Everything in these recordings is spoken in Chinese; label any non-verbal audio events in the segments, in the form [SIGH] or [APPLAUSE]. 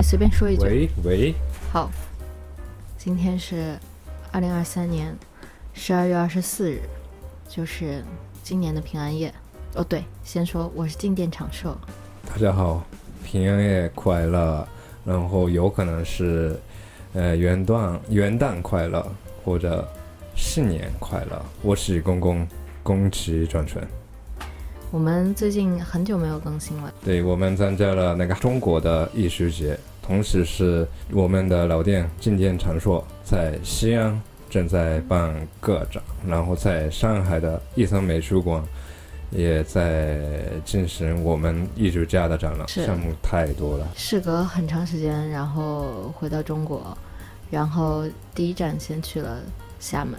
你随便说一句。喂喂，好，今天是二零二三年十二月二十四日，就是今年的平安夜。哦，对，先说我是静电长寿，大家好，平安夜快乐。然后有可能是呃元旦元旦快乐或者新年快乐。我是公公宫崎转纯。我们最近很久没有更新了，对，我们参加了那个中国的艺术节，同时是我们的老店静电长寿在西安正在办个展，然后在上海的一层美术馆也在进行我们艺术家的展览，项目太多了。事隔很长时间，然后回到中国，然后第一站先去了厦门，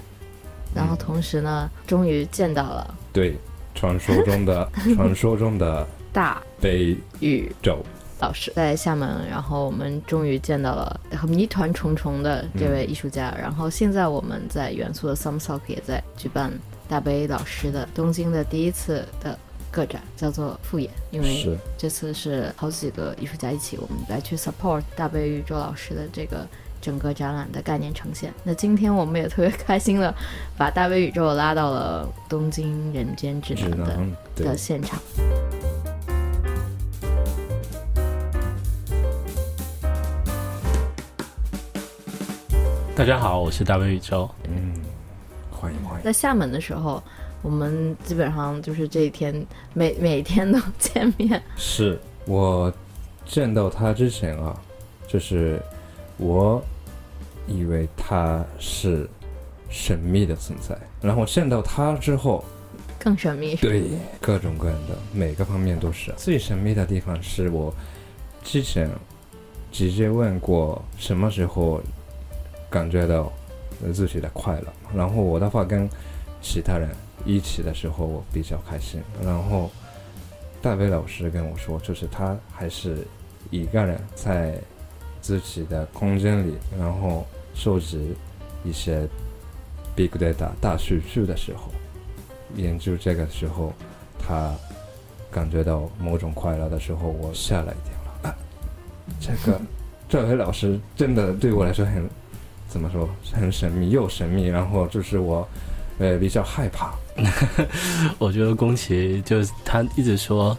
然后同时呢，终于见到了对，传说中的传说中的 [LAUGHS] 大北宇宙，老师在厦门，然后我们终于见到了谜团重重的这位艺术家。然后现在我们在元素的 Some Sock 也在举办大悲老师的东京的第一次的个展，叫做复演，因为这次是好几个艺术家一起，我们来去 support 大悲宇宙老师的这个整个展览的概念呈现。那今天我们也特别开心的把大悲宇宙拉到了东京人间指只南的的现场。大家好，我是大卫宇宙。嗯，欢迎欢迎。在厦门的时候，我们基本上就是这一天每每天都见面。是我见到他之前啊，就是我以为他是神秘的存在，然后见到他之后，更神秘对各种各样的每个方面都是最神秘的地方，是我之前直接问过什么时候感觉到自己的快乐，然后我的话跟其他人一起的时候，我比较开心，然后大卫老师跟我说，就是他还是一个人在自己的空间里，然后收集一些 big data 大数据的时候，研究这个时候，他感觉到某种快乐的时候，我吓了一跳了。[LAUGHS] 这个这位老师真的对我来说很怎么说，很神秘又神秘，然后就是我呃比较害怕。[LAUGHS] 我觉得宫崎就是他一直说，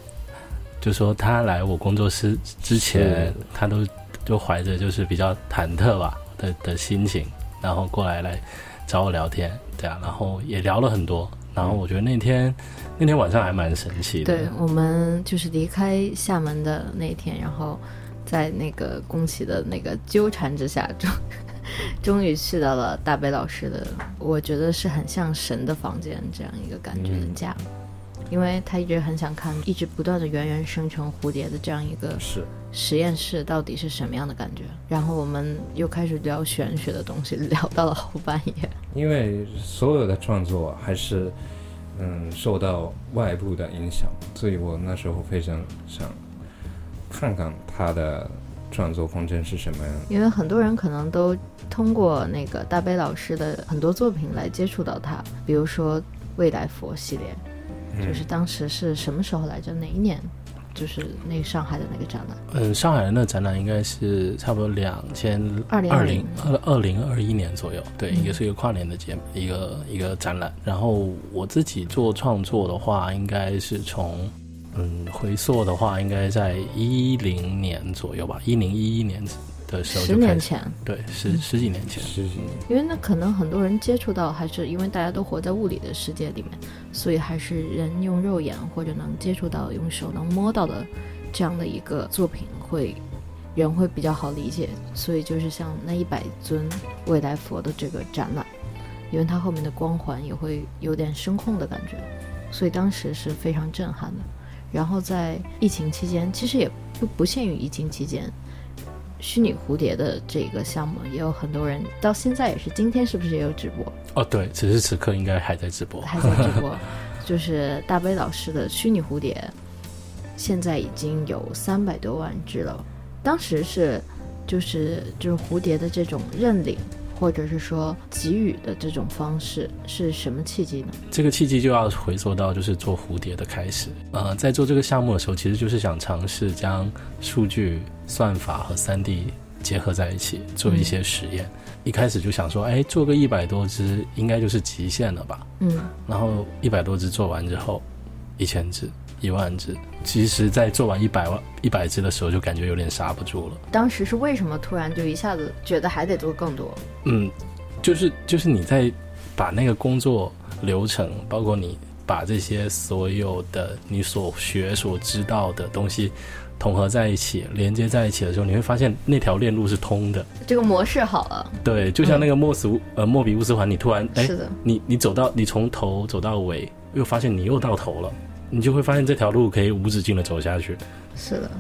就说他来我工作室之前，他都就怀着就是比较忐忑吧的的心情，然后过来来找我聊天，对啊，然后也聊了很多，然后我觉得那天那天晚上还蛮神奇的，对我们就是离开厦门的那一天，然后在那个宫崎的那个纠缠之下，终 [LAUGHS] 终于去到了大北老师的，我觉得是很像神的房间这样一个感觉的嗯家。因为他一直很想看，一直不断的源源生成蝴蝶的这样一个是实验室到底是什么样的感觉。然后我们又开始聊玄学的东西，聊到了后半夜。因为所有的创作还是嗯受到外部的影响，所以我那时候非常想看看他的创作空间是什么样。因为很多人可能都通过那个大悲老师的很多作品来接触到他，比如说未来佛系列，就是当时是什么时候来着？哪一年？就是那个上海的那个展览，嗯，上海的那个展览应该是差不多两千2020二零二二零二一年左右，对，嗯一个是一个跨年的节一个一个展览。然后我自己做创作的话，应该是从嗯回溯的话，应该在一零年左右吧，一零一一年的时候十年前。对，十十几年前。是因为那可能很多人接触到，还是因为大家都活在物理的世界里面，所以还是人用肉眼或者能接触到、用手能摸到的这样的一个作品会。人会比较好理解，所以就是像那一百尊未来佛的这个展览，因为它后面的光环也会有点声控的感觉，所以当时是非常震撼的。然后在疫情期间，其实也不不限于疫情期间，虚拟蝴蝶的这个项目也有很多人到现在也是，今天是不是也有直播？哦，对，此时此刻应该还在直播。还在直播，[LAUGHS] 就是大悲老师的虚拟蝴蝶，现在已经有三百多万只了。当时是就是就是蝴蝶的这种认领，或者是说给予的这种方式是什么契机呢？这个契机就要回溯到就是做蝴蝶的开始。呃，在做这个项目的时候，其实就是想尝试将数据算法和三 D 结合在一起，做一些实验。一开始就想说，哎，做个一百多只应该就是极限了吧？嗯，然后一百多只做完之后，一千只、一万只，其实，在做完一百万一百只的时候，就感觉有点刹不住了。当时是为什么突然就一下子觉得还得做更多？嗯，就是就是你在把那个工作流程，包括你把这些所有的你所学所知道的东西。统合在一起，连接在一起的时候，你会发现那条链路是通的。这个模式好了。对，就像那个莫斯呃莫比乌斯环，你突然哎，是的，你你走到你从头走到尾，又发现你又到头了，你就会发现这条路可以无止境的走下去。是的，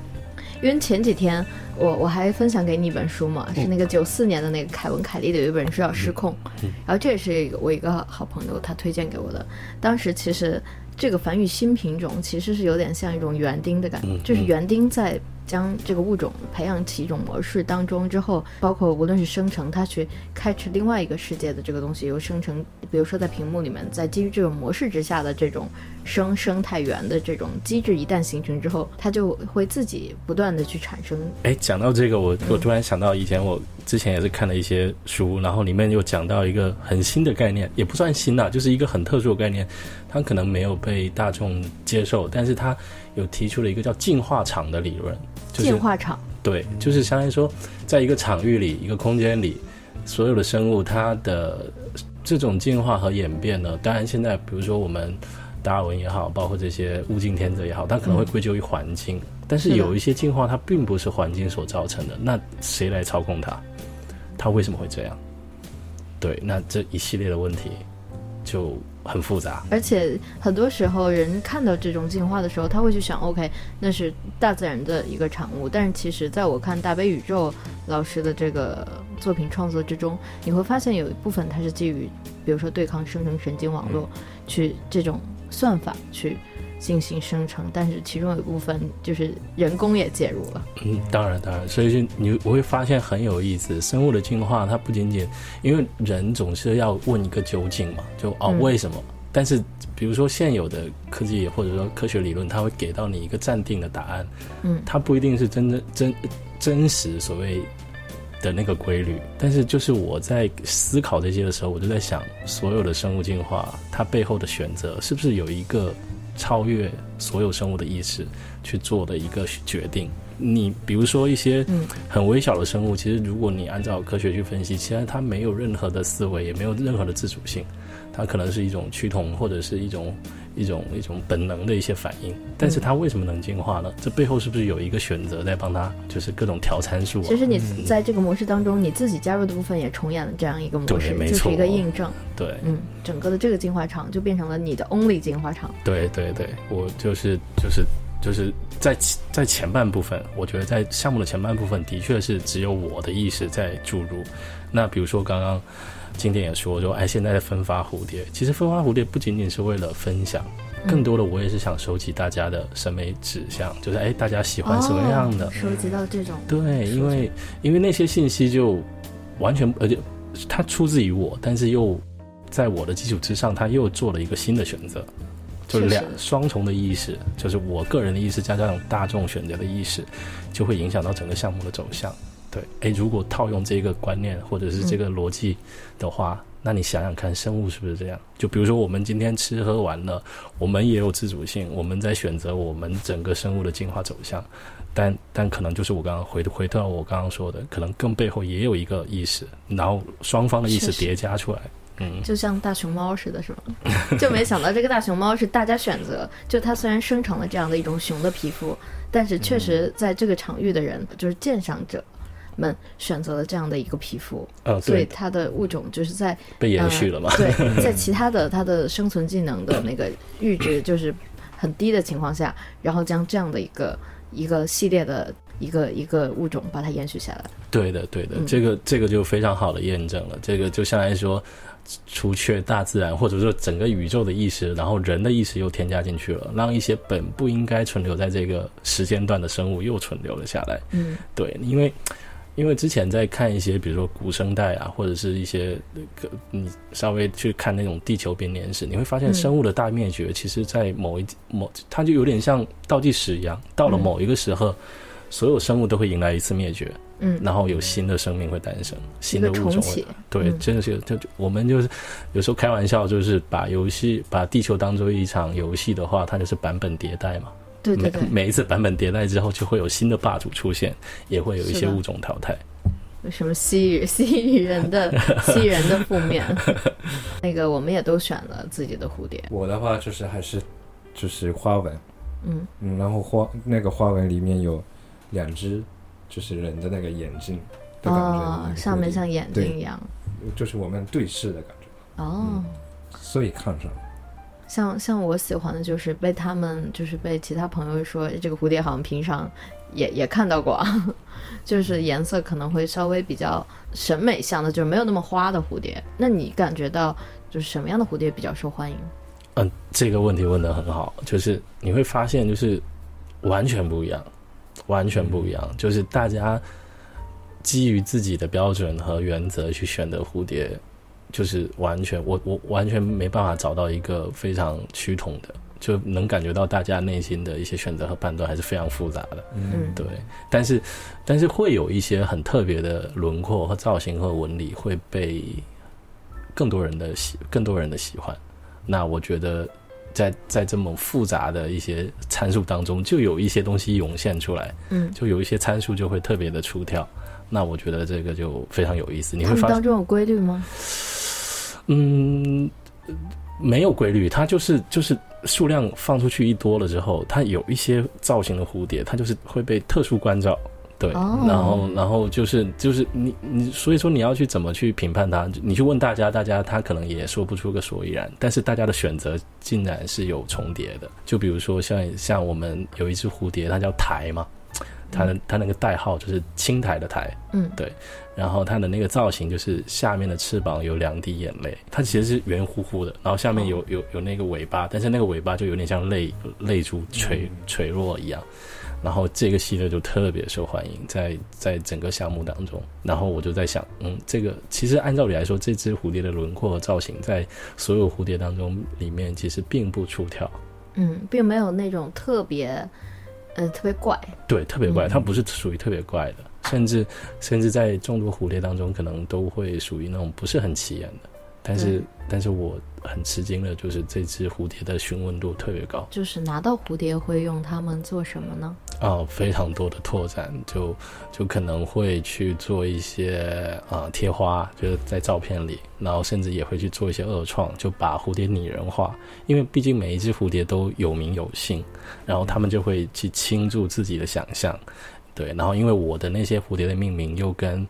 因为前几天我我还分享给你一本书嘛，是那个九四年的那个凯文凯利的有一本书叫《失控》，然后这也是我一个好朋友他推荐给我的，当时其实。这个繁育新品种其实是有点像一种园丁的感觉，就是园丁在。将这个物种培养起一种模式当中之后，包括无论是生成，它去开启另外一个世界的这个东西，由生成，比如说在屏幕里面，在基于这种模式之下的这种生生态园的这种机制一旦形成之后，它就会自己不断的去产生。哎，讲到这个，我我突然想到以前我之前也是看了一些书，然后里面又讲到一个很新的概念，也不算新呐，就是一个很特殊的概念，它可能没有被大众接受，但是它有提出了一个叫进化场的理论。进化场对，就是相当于说，在一个场域里、一个空间里，所有的生物它的这种进化和演变呢，当然现在比如说我们达尔文也好，包括这些物竞天择也好，它可能会归咎于环境，但是有一些进化它并不是环境所造成的，那谁来操控它？它为什么会这样？对，那这一系列的问题就。很复杂，而且很多时候人看到这种进化的时候，他会去想，OK，那是大自然的一个产物。但是其实，在我看大悲宇宙老师的这个作品创作之中，你会发现有一部分它是基于，比如说对抗生成神经网络，去这种算法去。进行生成，但是其中有一部分就是人工也介入了。嗯，当然当然，所以就你我会发现很有意思。生物的进化，它不仅仅因为人总是要问一个究竟嘛，就哦为什么？但是比如说现有的科技或者说科学理论，它会给到你一个暂定的答案。嗯，它不一定是真的真真实所谓的那个规律。但是就是我在思考这些的时候，我就在想，所有的生物进化，它背后的选择是不是有一个？超越所有生物的意识去做的一个决定。你比如说一些很微小的生物，其实如果你按照科学去分析，其实它没有任何的思维，也没有任何的自主性，它可能是一种趋同或者是一种。一种一种本能的一些反应，但是它为什么能进化呢？这背后是不是有一个选择在帮它，就是各种调参数？其实你在这个模式当中，你自己加入的部分也重演了这样一个模式，就是一个印证。对，嗯，整个的这个进化场就变成了你的 only 进化场。对对对，我就是就是就是在在前半部分，我觉得在项目的前半部分的确是只有我的意识在注入。那比如说刚刚。经典也说说，哎，现在的分发蝴蝶，其实分发蝴蝶不仅仅是为了分享，更多的我也是想收集大家的审美指向，就是哎，大家喜欢什么样的？收集到这种。对，因为因为那些信息就完全，而且它出自于我，但是又在我的基础之上，他又做了一个新的选择，就两双重的意识，就是我个人的意识加上大众选择的意识，就会影响到整个项目的走向。对，哎，如果套用这个观念或者是这个逻辑的话，那你想想看，生物是不是这样？就比如说，我们今天吃喝玩乐，我们也有自主性，我们在选择我们整个生物的进化走向，但但可能就是我刚刚回回到我刚刚说的，可能更背后也有一个意识，然后双方的意识叠加出来，嗯，就像大熊猫似的，是吗？[LAUGHS] 就没想到这个大熊猫是大家选择，就它虽然生成了这样的一种熊的皮肤，但是确实在这个场域的人就是鉴赏者。们选择了这样的一个皮肤，呃，所以它的物种就是在被延续了嘛？对，在其他的它的生存技能的那个阈值就是很低的情况下，然后将这样的一个一个系列的一个一个物种把它延续下来。对的，对的，这个这个就非常好的验证了。这个就相当于说，除却大自然或者说整个宇宙的意识，然后人的意识又添加进去了，让一些本不应该存留在这个时间段的生物又存留了下来。嗯，对，因为。因为之前在看一些，比如说古生代啊，或者是一些那个你稍微去看那种地球编年史，你会发现生物的大灭绝，其实在某一某，它就有点像倒计时一样，到了某一个时候，所有生物都会迎来一次灭绝，嗯，然后有新的生命会诞生，新的物种会，对，嗯真的是就就我们就是有时候开玩笑，就是把游戏把地球当做一场游戏的话，它就是版本迭代嘛。对对对。每，[LAUGHS] 每一次版本迭代之后，就会有新的霸主出现，也会有一些物种淘汰。什么蜥蜴蜥蜴人的 [LAUGHS] 蜥蜴人的负面，那个我们也都选了自己的蝴蝶，我的话就是还是就是花纹，嗯，嗯，然后花那个花纹里面有两只就是人的那个眼睛的感觉，哦那，个上面像眼睛一样，就是我们对视的感觉，哦。所以看上了。像像我喜欢的就是被他们就是被其他朋友说这个蝴蝶好像平常也也看到过，啊 [LAUGHS] 就是颜色可能会稍微比较审美向的，就是没有那么花的蝴蝶。那你感觉到就是什么样的蝴蝶比较受欢迎？嗯，这个问题问得很好，就是你会发现，就是完全不一样，完全不一样，就是大家基于自己的标准和原则去选择蝴蝶，就是完全我我完全没办法找到一个非常趋同的，就能感觉到大家内心的一些选择和判断还是非常复杂的。嗯对，但是但是会有一些很特别的轮廓和造型和纹理会被更多人的喜更多人的喜欢。那我觉得在在这么复杂的一些参数当中，就有一些东西涌现出来，嗯，就有一些参数就会特别的出挑。那我觉得这个就非常有意思，你会发现，当中有规律吗？嗯，没有规律，它就是就是数量放出去一多了之后，它有一些造型的蝴蝶，它就是会被特殊关照。对，哦然后然后就是就是你你，所以说你要去怎么去评判它？你去问大家，大家他可能也说不出个所以然，但是大家的选择竟然是有重叠的。就比如说像像我们有一只蝴蝶，它叫台嘛，它的它那个代号就是青苔的苔，嗯，对，然后它的那个造型就是下面的翅膀有两滴眼泪，它其实是圆乎乎的，然后下面有有有那个尾巴，但是那个尾巴就有点像泪泪珠垂垂落一样。然后这个系列就特别受欢迎，在在整个项目当中。然后我就在想，嗯，这个其实按照理来说，这只蝴蝶的轮廓和造型在所有蝴蝶当中里面其实并不出挑，嗯，并没有那种特别，呃，特别怪。对，特别怪，嗯它不是属于特别怪的，甚至甚至在众多蝴蝶当中，可能都会属于那种不是很起眼的。但是，嗯但是我很吃惊的就是这只蝴蝶的询问度特别高。就是拿到蝴蝶会用它们做什么呢？啊、非常多的拓展，就就可能会去做一些啊、贴花，就是在照片里，然后甚至也会去做一些恶创，就把蝴蝶拟人化，因为毕竟每一只蝴蝶都有名有姓，然后他们就会去倾注自己的想象，对，然后因为我的那些蝴蝶的命名又跟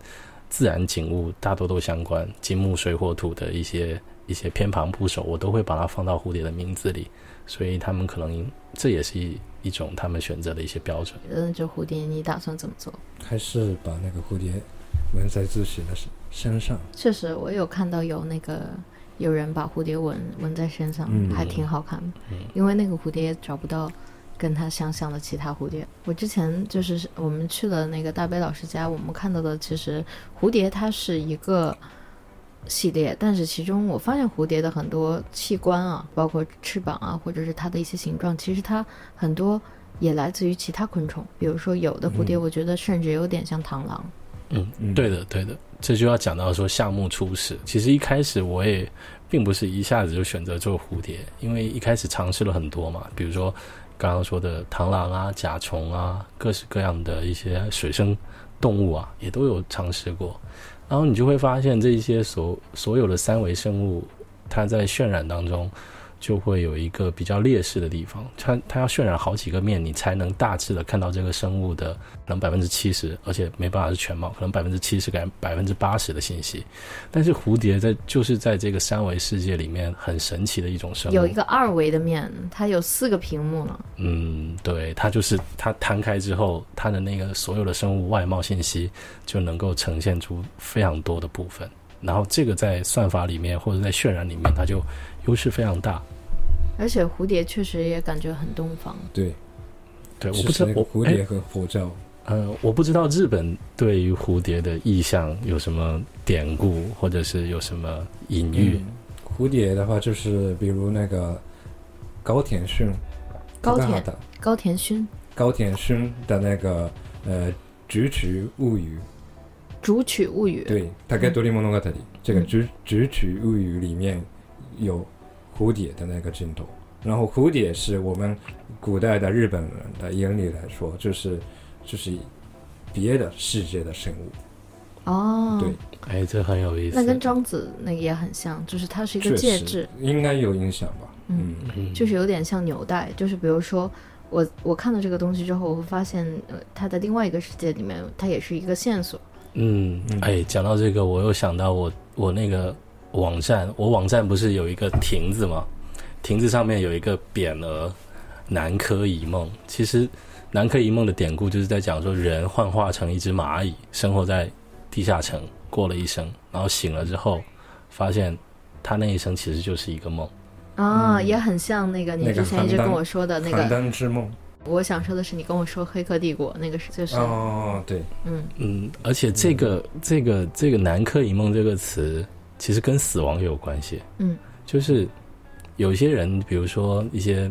自然景物大多都相关，金木水火土的一些一些偏旁部首，我都会把它放到蝴蝶的名字里，所以他们可能这也是一一种他们选择的一些标准。嗯，就蝴蝶你打算怎么做？还是把那个蝴蝶纹在自己的身身上，确实，我有看到有那个有人把蝴蝶纹纹在身上，嗯还挺好看的。嗯因为那个蝴蝶找不到跟它相像的其他蝴蝶。我之前就是我们去了那个大北老师家，我们看到的其实蝴蝶它是一个系列，但是其中我发现蝴蝶的很多器官啊，包括翅膀啊，或者是它的一些形状，其实它很多也来自于其他昆虫。比如说有的蝴蝶，嗯我觉得甚至有点像螳螂。嗯，嗯对的，对的，这就要讲到说项目初始。其实一开始我也并不是一下子就选择做蝴蝶，因为一开始尝试了很多嘛，比如说刚刚说的螳螂啊、甲虫啊，各式各样的一些水生动物啊，也都有尝试过。然后你就会发现，这一些所所有的三维生物，它在渲染当中就会有一个比较劣势的地方，它它要渲染好几个面，你才能大致的看到这个生物的可能百分之七十，而且没办法是全貌，可能百分之七十改百分之八十的信息。但是蝴蝶在就是在这个三维世界里面很神奇的一种生物，有一个二维的面，它有四个屏幕呢。嗯，对，它就是它摊开之后，它的那个所有的生物外貌信息就能够呈现出非常多的部分，然后这个在算法里面或者在渲染里面，它就优势非常大。而且蝴蝶确实也感觉很东方。对，对，我不知道蝴蝶和佛教呃，我不知道日本对于蝴蝶的意象有什么典故，或者是有什么隐喻。嗯蝴蝶的话，就是比如那个高田勋，高田的高田勋高田勋的那个呃《菊曲物语》，《竹取物语》对，大概多利莫诺卡特里这个嗯菊菊曲物语里面有蝴蝶的那个镜头，然后蝴蝶是我们古代的日本人的眼里来说，就是就是别的世界的生物，哦，对，哎，这很有意思。那跟庄子那个也很像，就是它是一个介质，应该有影响吧？嗯嗯嗯就是有点像纽带，就是比如说。我我看到这个东西之后，我会发现，呃，它的另外一个世界里面，它也是一个线索。嗯嗯，哎，讲到这个，我又想到我我那个网站，我网站不是有一个亭子吗？亭子上面有一个匾额“南柯一梦”。其实“南柯一梦”的典故就是在讲说，人幻化成一只蚂蚁，生活在地下城，过了一生，然后醒了之后，发现他那一生其实就是一个梦。啊，嗯也很像那个你之前一直跟我说的那邯个，郸之梦。我想说的是你跟我说《黑客帝国》那个是就是，哦，对，嗯嗯，而且这个这个这个“南柯一梦”这个词，其实跟死亡也有关系。嗯，就是有些人，比如说一些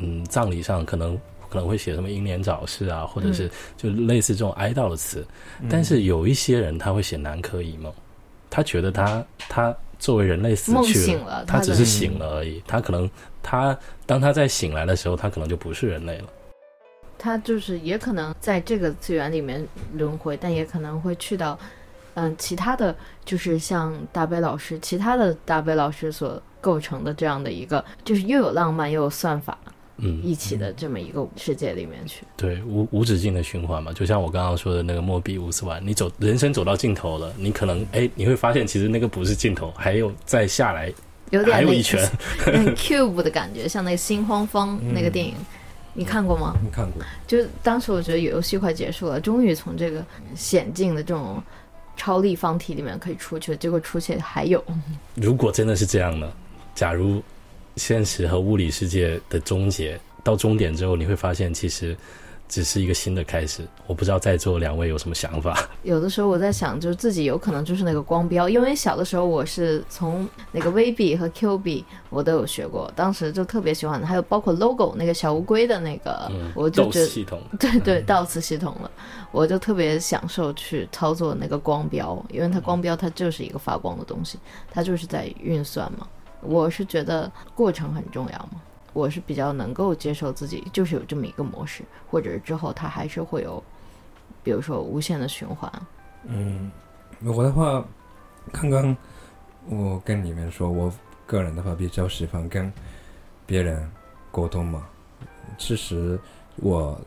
嗯葬礼上可能可能会写什么英年早逝啊，或者是就类似这种哀悼的词，嗯但是有一些人他会写“南柯一梦”，他觉得他他作为人类死去醒了，的他只是醒了而已，他可能他当他在醒来的时候，他可能就不是人类了。他就是也可能在这个次元里面轮回，但也可能会去到，嗯，其他的就是像大悲老师，其他的大悲老师所构成的这样的一个，就是又有浪漫又有算法嗯，一起的这么一个世界里面去。对，无无止境的循环嘛，就像我刚刚说的那个莫比乌斯环，你走人生走到尽头了，你可能哎，你会发现其实那个不是尽头，还有再下来，有点那还有一圈。很 Cube 的感觉，像那个新荒方嗯那个电影，你看过吗？你看过？就是当时我觉得游戏快结束了，终于从这个险境的这种超立方体里面可以出去，结果出去还有，如果真的是这样呢？假如现实和物理世界的终结到终点之后，你会发现其实只是一个新的开始。我不知道在座两位有什么想法？[LAUGHS] 有的时候我在想，就是自己有可能就是那个光标，因为小的时候我是从那个 VB 和 QB 我都有学过，当时就特别喜欢，还有包括 logo 那个小乌龟的那个，嗯，我就觉得系统，对 [LAUGHS] 对，到此系统了，我就特别享受去操作那个光标，因为它光标它就是一个发光的东西，它就是在运算嘛。我是觉得过程很重要嘛，我是比较能够接受自己就是有这么一个模式，或者是之后它还是会有，比如说无限的循环。嗯，我的话，刚刚我跟你们说，我个人的话比较喜欢跟别人沟通嘛。其实我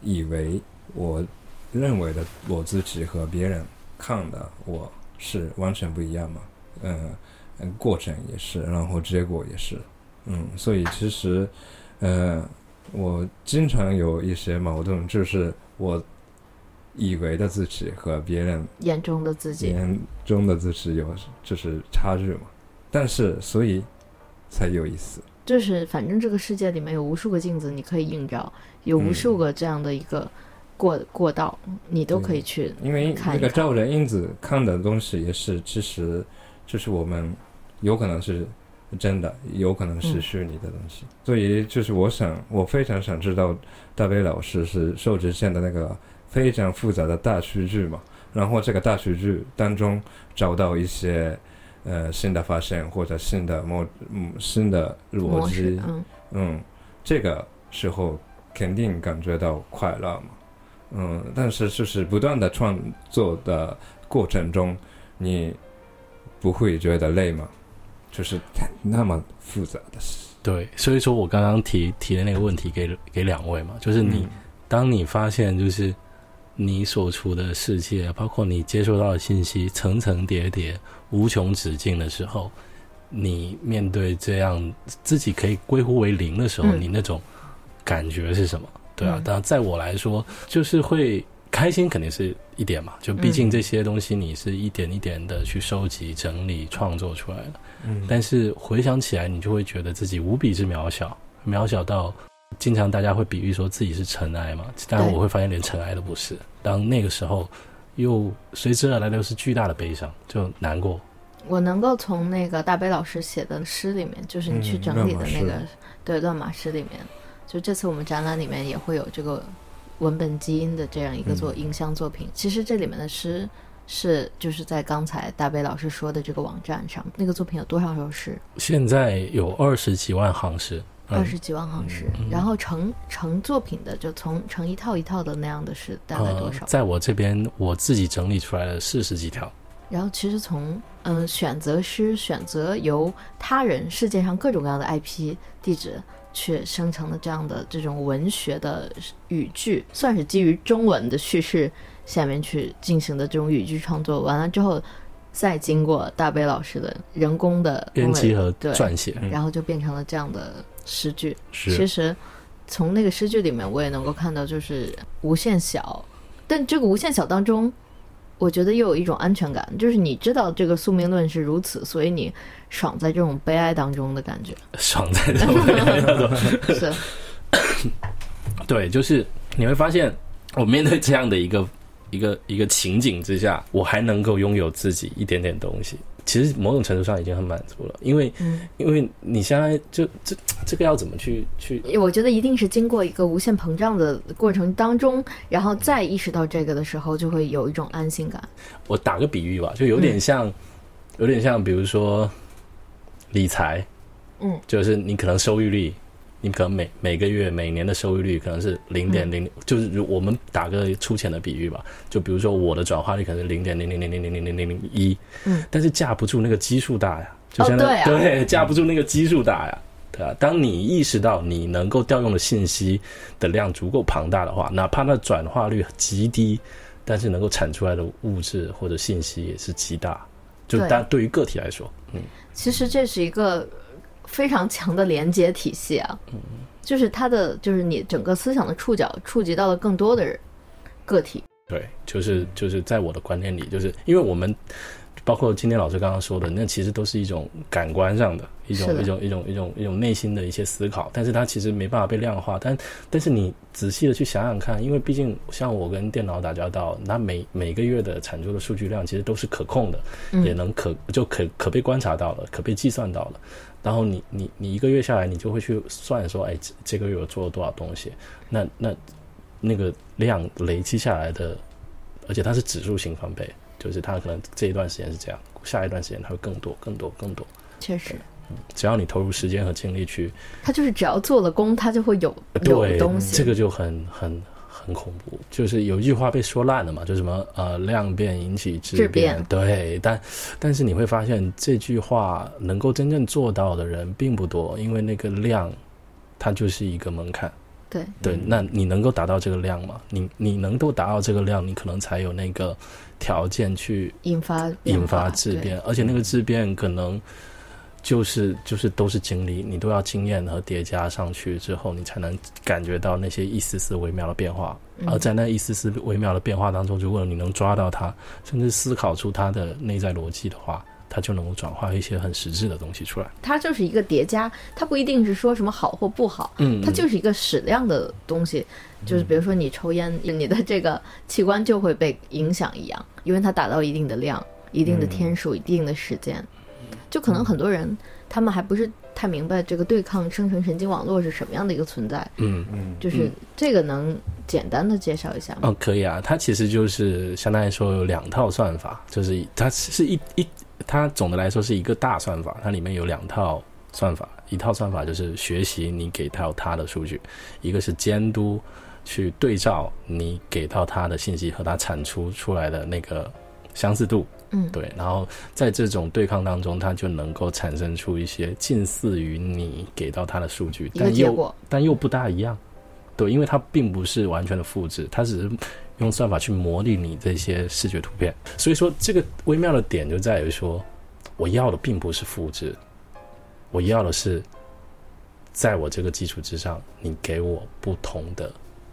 以为我认为的我自己和别人看的我是完全不一样嘛。嗯、嗯，过程也是，然后结果也是。嗯，所以其实，呃，我经常有一些矛盾，就是我以为的自己和别人眼中的自己，眼中的自己有就是差距嘛。但是，所以才有意思。就是反正这个世界里面有无数个镜子，你可以映照，有无嗯数个这样的一个过过道，你都可以去。因为那个照人因子看的东西也是，其实就是我们有可能是真的，有可能是嗯虚拟的东西。所以就是我想，我非常想知道大卫老师是受制线的那个非常复杂的大数据嘛，然后这个大数据当中找到一些呃新的发现或者新的模嗯新的逻辑，，嗯，嗯，这个时候肯定感觉到快乐嘛，嗯，但是就是不断的创作的过程中，你不会觉得累吗？就是那么复杂的事，对，所以说我刚刚提提的那个问题给给两位嘛，就是你、嗯。当你发现就是你所处的世界，包括你接收到的信息层层叠叠、无穷止境的时候，你面对这样自己可以归乎为零的时候，嗯。你那种感觉是什么？对啊嗯，当然在我来说，就是会开心，肯定是一点嘛。就毕竟嗯这些东西你是一点一点的去收集、整理、创作出来的。嗯但是回想起来，你就会觉得自己无比之渺小，渺小到经常大家会比喻说自己是尘埃嘛，但对我会发现连尘埃都不是。当那个时候，又随之而来的又是巨大的悲伤，就难过。我能够从那个大悲老师写的诗里面，就是你去嗯整理的那个、乱对乱马诗里面，就这次我们展览里面也会有这个文本基因的这样一个作影像作品。其实这里面的诗是就是在刚才大悲老师说的这个网站上，那个作品有多少首诗？现在有二十几万行诗，嗯二十几万行诗，然后成成作品的就从成一套一套的那样的诗大概多少？呃在我这边，我自己整理出来了四十几条。然后其实从嗯、呃选择诗，选择由他人世界上各种各样的 IP 地址去生成的这样的这种文学的语句，算是基于中文的叙事下面去进行的这种语句创作。完了之后，再经过大悲老师的人工的编辑和，撰写嗯然后就变成了这样的诗句。其实从那个诗句里面，我也能够看到，就是无限小，但这个无限小当中，我觉得又有一种安全感，就是你知道这个宿命论是如此，所以你爽在这种悲哀当中的感觉。[LAUGHS] 爽在这种悲哀当中。[LAUGHS] 是，[COUGHS] 对，就是你会发现，我面对这样的一个一个一个情景之下，我还能够拥有自己一点点东西。其实某种程度上已经很满足了，因为嗯，因为你现在就这这个要怎么去去我觉得一定是经过一个无限膨胀的过程当中，然后再意识到这个的时候，就会有一种安心感。我打个比喻吧，就有点像，有点像，比如说理财，嗯，就是你可能收益率，你可能每每个月、每年的收益率可能是零点零，就是如我们打个粗浅的比喻吧，就比如说我的转化率可能是零点零零零零零零零零零一，嗯，但是架不住那个基数大呀，就相当于、哦对啊。对，架不住那个基数大呀。对啊，当你意识到你能够调用的信息的量足够庞大的话，哪怕那转化率极低，但是能够产出来的物质或者信息也是极大。就但对于个体来说，嗯，其实这是一个非常强的连接体系啊，就是它的就是你整个思想的触角触及到了更多的人个体，对，就是就是在我的观念里，就是因为我们包括今天老师刚刚说的，那其实都是一种感官上的一种一种一种一种一种内心的一些思考，但是它其实没办法被量化。但但是你仔细的去想想看，因为毕竟像我跟电脑打交道，那每每个月的产出的数据量其实都是可控的，嗯也能可就可可被观察到了，可被计算到了。然后你你你一个月下来，你就会去算说，哎，这这个月我做了多少东西，那那那个量累积下来的，而且它是指数型翻倍，就是它可能这一段时间是这样，下一段时间它会更多、更多、更多。确实，只要你投入时间和精力去，他就是只要做了功，他就会有有对东西。这个就很很很恐怖。就是有一句话被说烂了嘛，就什么呃量变引起质质变对，但但是你会发现这句话能够真正做到的人并不多，因为那个量它就是一个门槛。对，对，那你能够达到这个量吗？你你能够达到这个量，你可能才有那个条件去引发引发质变，而且那个质变可能就是就是都是经历，你都要经验和叠加上去之后，你才能感觉到那些一丝丝微妙的变化。嗯而在那一丝丝微妙的变化当中，如果你能抓到它，甚至思考出它的内在逻辑的话，它就能够转化一些很实质的东西出来。它就是一个叠加，它不一定是说什么好或不好，嗯，它就是一个矢量的东西，就是比如说你抽烟，你的这个器官就会被影响一样，因为它达到一定的量、一定的天数、一定的时间，就可能很多人他们还不是太明白这个对抗生成神经网络是什么样的一个存在，嗯。嗯，就是这个能简单的介绍一下吗？哦，可以啊，它其实就是相当于说有两套算法，就是它是一一，它总的来说是一个大算法，它里面有两套算法，一套算法就是学习你给到它的数据，一个是监督去对照你给到它的信息和它产出出来的那个相似度，嗯，对，然后在这种对抗当中，它就能够产生出一些近似于你给到它的数据，但又，但又不大一样。对，因为它并不是完全的复制，它只是用算法去模拟你这些视觉图片。所以说，这个微妙的点就在于说，我要的并不是复制，我要的是在我这个基础之上，你给我不同的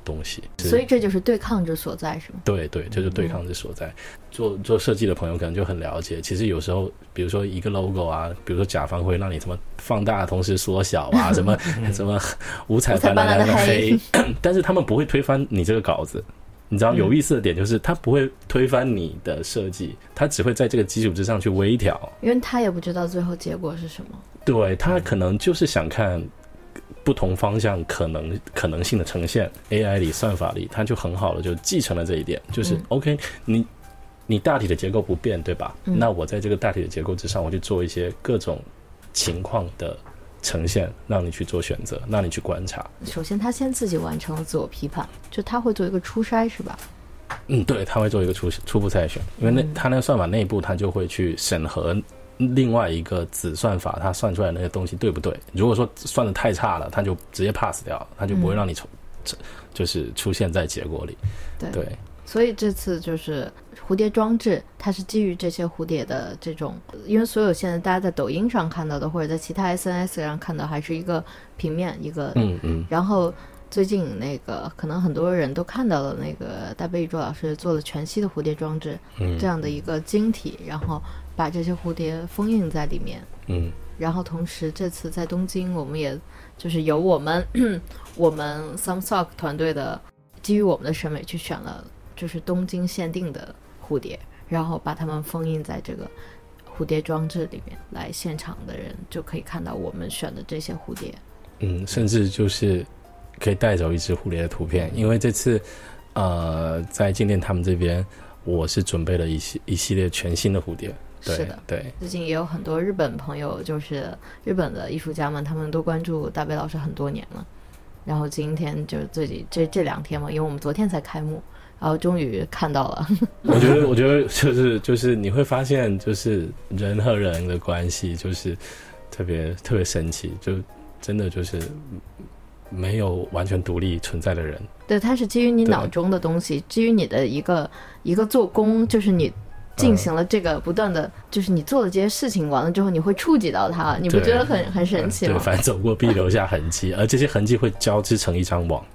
东西。所以这就是对抗之所在，是吗？对对，这就是对抗之所在。做做设计的朋友可能就很了解，其实有时候，比如说一个 logo 啊，比如说甲方会让你什么放大同时缩小啊，什么 [LAUGHS] 什么五彩斑斓的黑，[CLEARS THROAT] 但是他们不会推翻你这个稿子。你知道有意思的点就是，他不会推翻你的设计，他只会在这个基础之上去微调，因为他也不知道最后结果是什么。对他可能就是想看不同方向可能可能性的呈现，AI 里算法里，它就很好的就继承了这一点，就是 OK，你你大体的结构不变，对吧？那我在这个大体的结构之上，我去做一些各种情况的。呈现让你去做选择，让你去观察。首先，他先自己完成了自我批判，就他会做一个初筛，是吧？嗯，对，他会做一个初初步筛选，因为那他那个算法内部，他就会去审核另外一个子算法，它算出来那些东西对不对？如果说算的太差了，它就直接 pass 掉了，他就不会让你从就是出现在结果里。对。所以这次就是蝴蝶装置，它是基于这些蝴蝶的这种，因为所有现在大家在抖音上看到的，或者在其他 SNS 上看到，还是一个平面一个。嗯嗯。然后最近那个可能很多人都看到了，那个大贝宇宙老师做了全息的蝴蝶装置，这样的一个晶体，然后把这些蝴蝶封印在里面。嗯。然后同时这次在东京，我们也就是由我们 [CLEARS THROAT] 我们 Some Sock 团队的基于我们的审美去选了。就是东京限定的蝴蝶，然后把它们封印在这个蝴蝶装置里面，来现场的人就可以看到我们选的这些蝴蝶。嗯，甚至就是可以带走一只蝴蝶的图片，因为这次呃在静电他们这边，我是准备了一系一系列全新的蝴蝶。是的，对。最近也有很多日本朋友，就是日本的艺术家们，他们都关注大北老师很多年了。然后今天就是最近这这两天嘛，因为我们昨天才开幕。然后终于看到了，[LAUGHS] 我觉得，我觉得就是就是你会发现，就是人和人的关系就是特别特别神奇，就真的就是没有完全独立存在的人。对，它是基于你脑中的东西，基于你的一个一个做工，就是你进行了这个不断的，就是你做的这些事情完了之后，你会触及到它，你不觉得很很神奇吗？对，反正走过必留下痕迹，而这些痕迹会交织成一张网。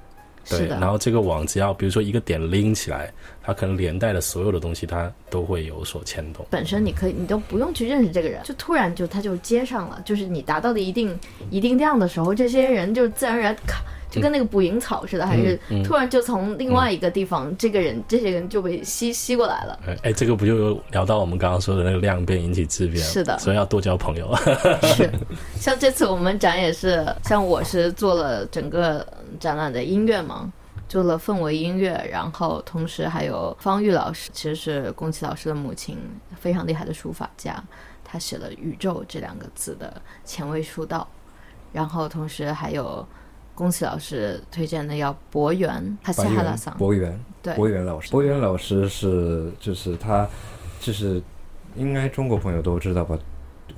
对，然后这个网只要比如说一个点拎起来，它可能连带的所有的东西它都会有所牵动。本身你可以，你都不用去认识这个人，就突然就他就接上了，就是你达到的一定一定量的时候，这些人就自然而然咔。就跟那个捕蝇草似的，还是突然就从另外一个地方，这个人这些人就被吸吸过来了。哎，这个不就有聊到我们刚刚说的那个量变引起质变？是的，所以要多交朋友。[LAUGHS] 是，像这次我们展也是，像我是做了整个展览的音乐嘛，做了氛围音乐，然后同时还有方玉老师，其实是宫崎老师的母亲，非常厉害的书法家，他写了“宇宙”这两个字的前卫书道，然后同时还有。宫崎老师推荐的要博源，他西哈拉桑。博源，对，博源老师。博源老师是，就是他，就是应该中国朋友都知道吧，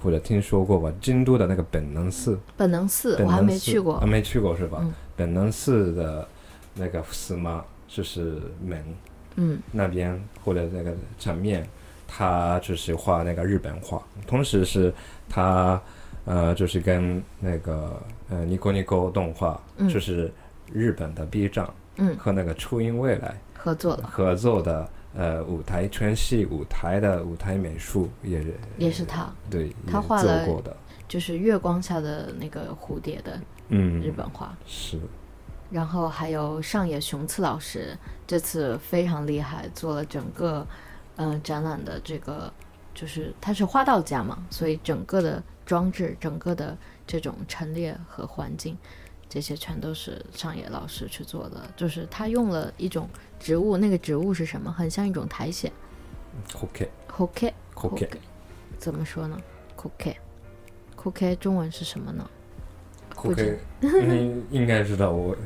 或者听说过吧？京都的那个本能寺。本能寺，我还没去过。还没去过是吧？本能寺的那个寺嘛，就是门，嗯，那边或者那个场面，他就是画那个日本画，同时是他。呃，就是跟那个呃尼可尼可动画，就是日本的 B 站，嗯，和那个初音未来合作的合作的呃舞台全息舞台的舞台美术也也是他，对，他画了过的，就是月光下的那个蝴蝶的，嗯，日本画。是，然后还有上野雄次老师，这次非常厉害，做了整个嗯展览的这个，就是他是花道家嘛，所以整个的。装置整个的这种陈列和环境，这些全都是上野老师去做的。就是他用了一种植物，那个植物是什么？很像一种苔藓。Coke，Coke，Coke，怎么说呢？Coke，Coke 中文是什么呢？Coke，你 [LAUGHS] 应该知道我。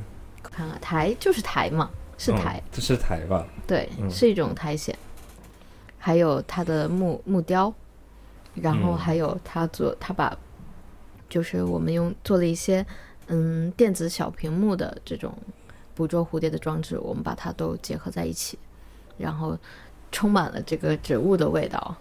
看看苔就是苔嘛，是苔。这是苔吧？对，是一种苔藓。还有它的木木雕。然后还有他做，他把，就是我们用做了一些，嗯，电子小屏幕的这种捕捉蝴蝶的装置，我们把它都结合在一起，然后充满了这个植物的味道，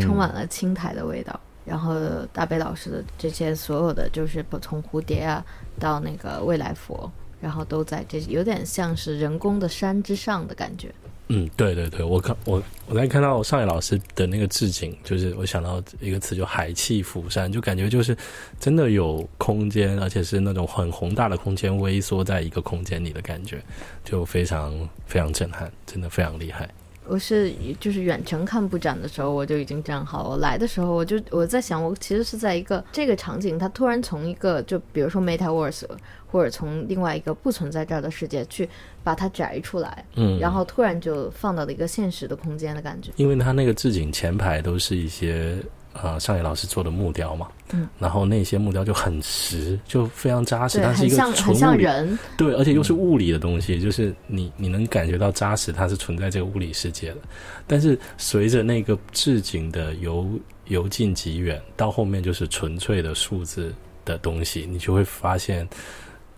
充满了青苔的味道。然后大北老师的这些所有的，就是从蝴蝶啊到那个未来佛，然后都在这有点像是人工的山之上的感觉。嗯，对对对，我看我我在看到上野老师的那个置景，就是我想到一个词，就海气浮山，就感觉就是真的有空间，而且是那种很宏大的空间微缩在一个空间里的感觉，就非常非常震撼，真的非常厉害。我是就是远程看布展的时候，我就已经站好。我来的时候，我就我在想，我其实是在一个这个场景，它突然从一个就比如说 MetaVerse，或者从另外一个不存在这儿的世界去把它摘出来，嗯，然后突然就放到了一个现实的空间的感觉。因为它那个置景前排都是一些。啊，上野老师做的木雕嘛，嗯，然后那些木雕就很实，就非常扎实，对，它是一个很像很像人，对，而且又是物理的东西，就是你你能感觉到扎实，它是存在这个物理世界的。但是随着那个置景的由由近及远，到后面就是纯粹的数字的东西，你就会发现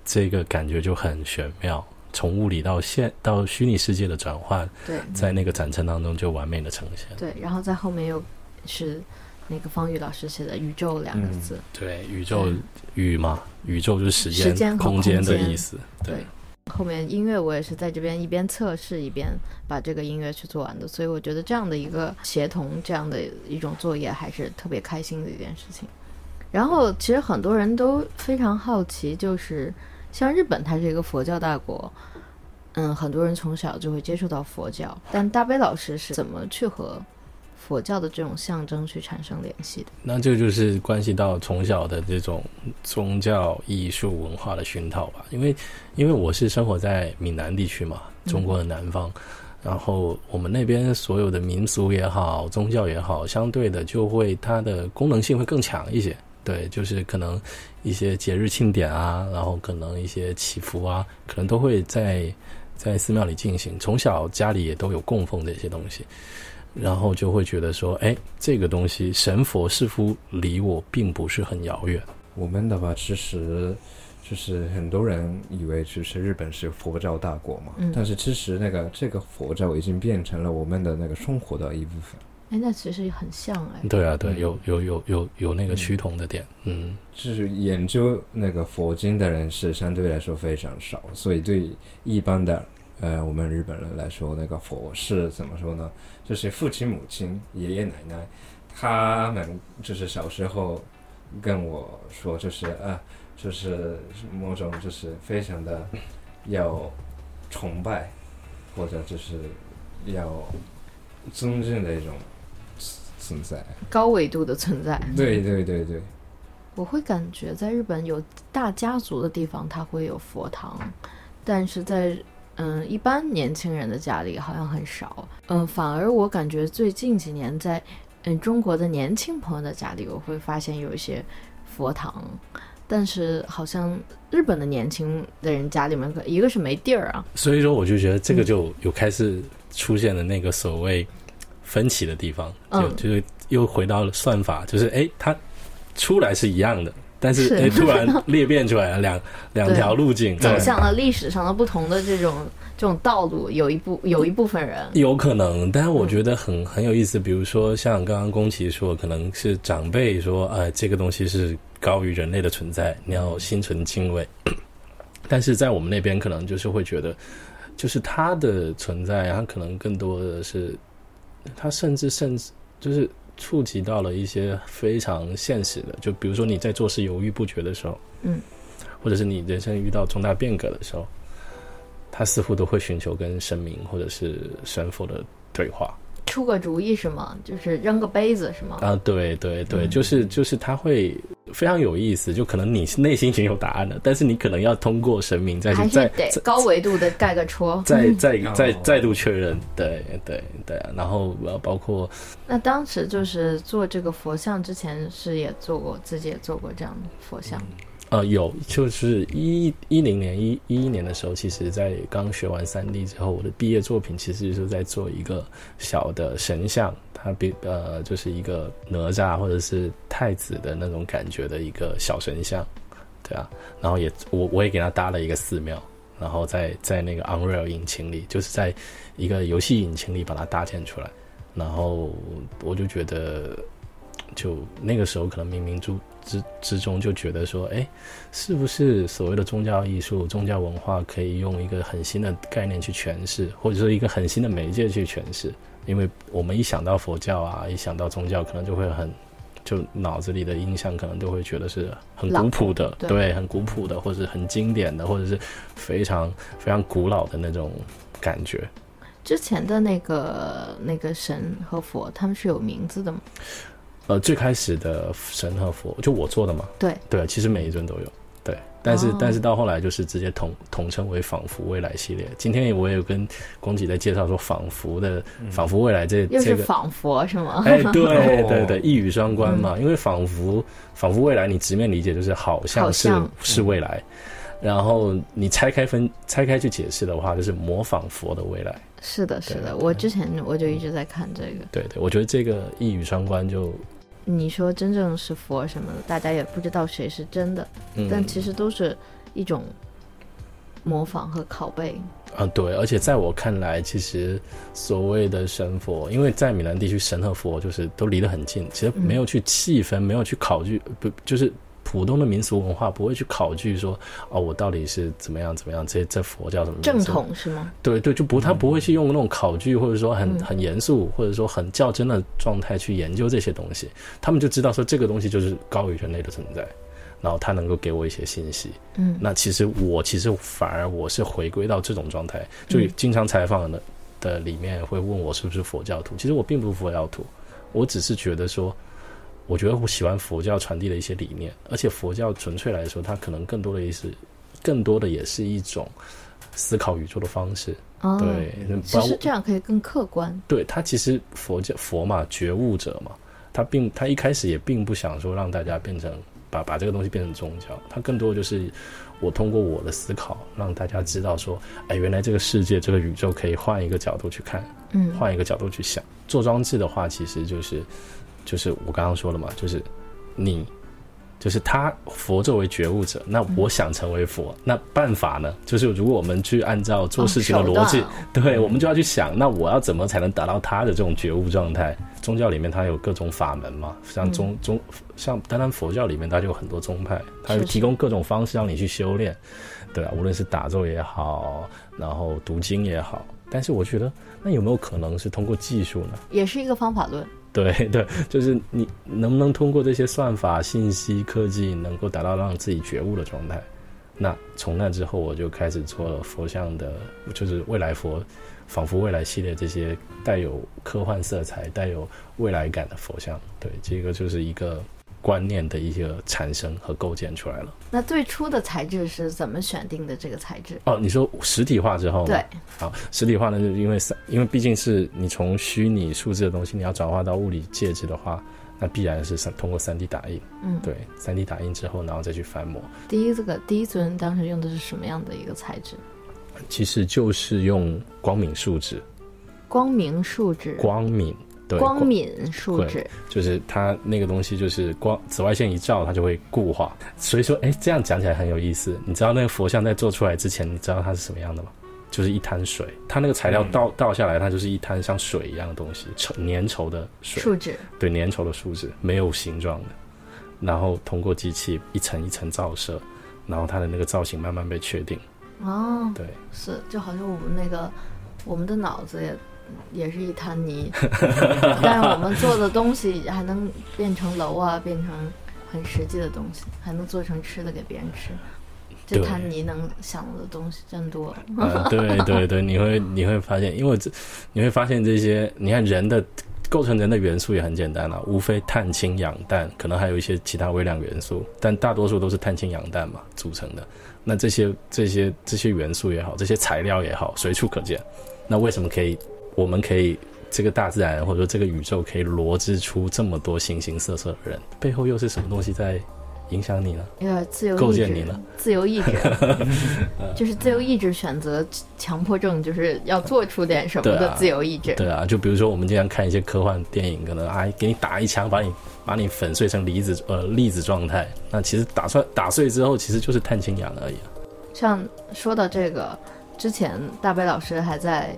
这个感觉就很玄妙，从物理到现到虚拟世界的转换，对，在那个展陈当中就完美的呈现。对，然后在后面又是。那个方宇老师写的“宇宙”两个字，对，宇宙宇嘛，宇宙就是时间、时间空间的意思。对，后面音乐我也是在这边一边测试一边把这个音乐去做完的，所以我觉得这样的一个协同，这样的一种作业还是特别开心的一件事情。然后，其实很多人都非常好奇，就是像日本，它是一个佛教大国，嗯，很多人从小就会接触到佛教，但大悲老师是怎么去和？佛教的这种象征去产生联系的，那这就是关系到从小的这种宗教艺术文化的熏陶吧。因为，因为我是生活在闽南地区嘛，中国的南方，然后我们那边所有的民俗也好，宗教也好，相对的就会它的功能性会更强一些。对，就是可能一些节日庆典啊，然后可能一些祈福啊，可能都会在在寺庙里进行。从小家里也都有供奉这些东西。然后就会觉得说，哎，这个东西神佛似乎离我并不是很遥远。我们的话，其实就是很多人以为就是日本是佛教大国嘛，但是其实那个这个佛教已经变成了我们的那个生活的一部分。哎，那其实也很像哎。对啊，对，有有有有有那个趋同的点。嗯，就是研究那个佛经的人是相对来说非常少，所以对一般的。呃，我们日本人来说，那个佛是怎么说呢？就是父亲、母亲、爷爷奶奶，他们就是小时候跟我说，就是啊，就是某种就是非常的要崇拜，或者就是要尊敬的一种存在，高维度的存在。对对对对，我会感觉在日本有大家族的地方，它会有佛堂，但是在。嗯，一般年轻人的家里好像很少。嗯，反而我感觉最近几年在嗯中国的年轻朋友的家里，我会发现有一些佛堂，但是好像日本的年轻的人家里面，一个是没地儿啊。所以说，我就觉得这个就有开始出现了那个所谓分歧的地方，就就是又回到了算法，就是哎，它出来是一样的。但是诶，突然裂变出来了两 [LAUGHS] 两条路径，走向了历史上的不同的这种这种道路。有一部有一部分人有可能，但是我觉得很很有意思。比如说像刚刚宫崎说，可能是长辈说，哎，这个东西是高于人类的存在，你要心存敬畏。[CLEARS THROAT] 但是在我们那边，可能就是会觉得，就是它的存在，它可能更多的是，它甚至甚至就是。触及到了一些非常现实的，就比如说你在做事犹豫不决的时候，嗯，或者是你人生遇到重大变革的时候，他似乎都会寻求跟神明或者是神佛的对话。出个主意是吗？就是扔个杯子是吗？啊，对对对，就是就是他会非常有意思，就可能你内心已经有答案了，但是你可能要通过神明再去再高维度的盖个戳，再再再 [LAUGHS] 再度确认，对对对，然后包括那当时就是做这个佛像之前是也做过，自己也做过这样的佛像。呃，有，就是一一零年一一一年的时候，其实在刚学完三 D 之后，我的毕业作品其实就是在做一个小的神像，他比呃就是一个哪吒或者是太子的那种感觉的一个小神像，对啊，然后也我我也给他搭了一个寺庙，然后在在那个 Unreal 引擎里，就是在一个游戏引擎里把它搭建出来，然后我就觉得。就那个时候可能冥冥之之之中就觉得说，哎，是不是所谓的宗教艺术、宗教文化可以用一个很新的概念去诠释，或者说一个很新的媒介去诠释？因为我们一想到佛教啊，一想到宗教，可能就会很。就脑子里的印象可能都会觉得是很古朴的，对，很古朴的，或者是很经典的，或者是非常非常古老的那种感觉。之前的那个那个神和佛，他们是有名字的吗？呃，最开始的神和佛，就我做的嘛。对对，其实每一尊都有。对，但是但是到后来就是直接统统称为仿佛未来系列。今天我也有跟宫崎在介绍说仿佛的仿佛未来这又是仿佛是吗？哎，对 [LAUGHS] 对对，一语双关嘛。因为仿佛仿佛未来，你直面理解就是好像是是未来，然后你拆开分拆开去解释的话，就是模仿佛的未来。是的，是的，我之前我就一直在看这个。对对，我觉得这个一语双关就。你说真正是佛什么的，大家也不知道谁是真的，但其实都是一种模仿和拷贝。啊，对，而且在我看来，其实所谓的神佛，因为在米兰地区，神和佛就是都离得很近，其实没有去细分，没有去考据，不就是。普通的民俗文化不会去考据说，哦，我到底是怎么样怎么样？这这佛教什么正统是吗？对对，就不他不会去用那种考据，或者说很很严肃，或者说很较真的状态去研究这些东西。他们就知道说这个东西就是高于人类的存在，然后他能够给我一些信息。嗯，那其实我其实反而我是回归到这种状态，就经常采访的的里面会问我是不是佛教徒，其实我并不是佛教徒，我只是觉得说。我觉得我喜欢佛教传递的一些理念，而且佛教纯粹来说，它可能更多的也是，更多的也是一种思考宇宙的方式。对，其实这样可以更客观。对他，其实佛教佛嘛，觉悟者嘛，他并他一开始也并不想说让大家变成把把这个东西变成宗教，他更多就是我通过我的思考，让大家知道说，哎，原来这个世界这个宇宙可以换一个角度去看，嗯，换一个角度去想。做装置的话，其实就是。就是我刚刚说了嘛，就是你，就是他佛作为觉悟者，那我想成为佛，那办法呢？就是如果我们去按照做事情的逻辑，对，我们就要去想，那我要怎么才能达到他的这种觉悟状态？宗教里面它有各种法门嘛，像宗宗像单单佛教里面它就有很多宗派，它有提供各种方式让你去修炼，对啊，无论是打坐也好，然后读经也好，但是我觉得那有没有可能是通过技术呢？也是一个方法论。对 [LAUGHS] 对，就是你能不能通过这些算法、信息科技，能够达到让自己觉悟的状态？那从那之后，我就开始做了佛像的，就是未来佛，仿佛未来系列这些带有科幻色彩、带有未来感的佛像。对，这个就是一个。观念的一些产生和构建出来了。那最初的材质是怎么选定的？这个材质？哦，你说实体化之后？对。好，实体化呢，就是因为三，因为毕竟是你从虚拟数字的东西，你要转化到物理介质的话，那必然是三通过三 D 打印。嗯，对，三 D 打印之后，然后再去翻模。第一这个第一尊当时用的是什么样的一个材质？其实就是用光敏树脂。光明树脂。光敏。光敏树脂就是它那个东西，就是光紫外线一照，它就会固化。所以说，哎，这样讲起来很有意思。你知道那个佛像在做出来之前，你知道它是什么样的吗？就是一滩水。它那个材料倒倒下来，它就是一滩像水一样的东西，稠粘稠的水。树脂。对，粘稠的树脂，没有形状的。然后通过机器一层一层照射，然后它的那个造型慢慢被确定。哦，对，是就好像我们那个我们的脑子也。也是一滩泥，[LAUGHS] 但是我们做的东西还能变成楼啊，变成很实际的东西，还能做成吃的给别人吃。这滩泥能想的东西真多。对对对，你会你会发现，因为这你会发现这些，你看人的构成人的元素也很简单了，无非碳、氢、氧、氮，可能还有一些其他微量元素，但大多数都是碳、氢、氧、氮嘛组成的。那这些这些这些元素也好，这些材料也好，随处可见。那为什么可以？我们可以，这个大自然或者说这个宇宙可以罗织出这么多形形色色的人，背后又是什么东西在影响你呢？呃，自由构建你呢？自由意志，[LAUGHS] 就是自由意志选择强迫症，就是要做出点什么的自由意志。对啊，就比如说我们经常看一些科幻电影，可能啊给你打一枪，把你把你粉碎成离子呃粒子状态，那其实打出来打碎之后，其实就是碳氢氧而已。像说到这个，之前大北老师还在。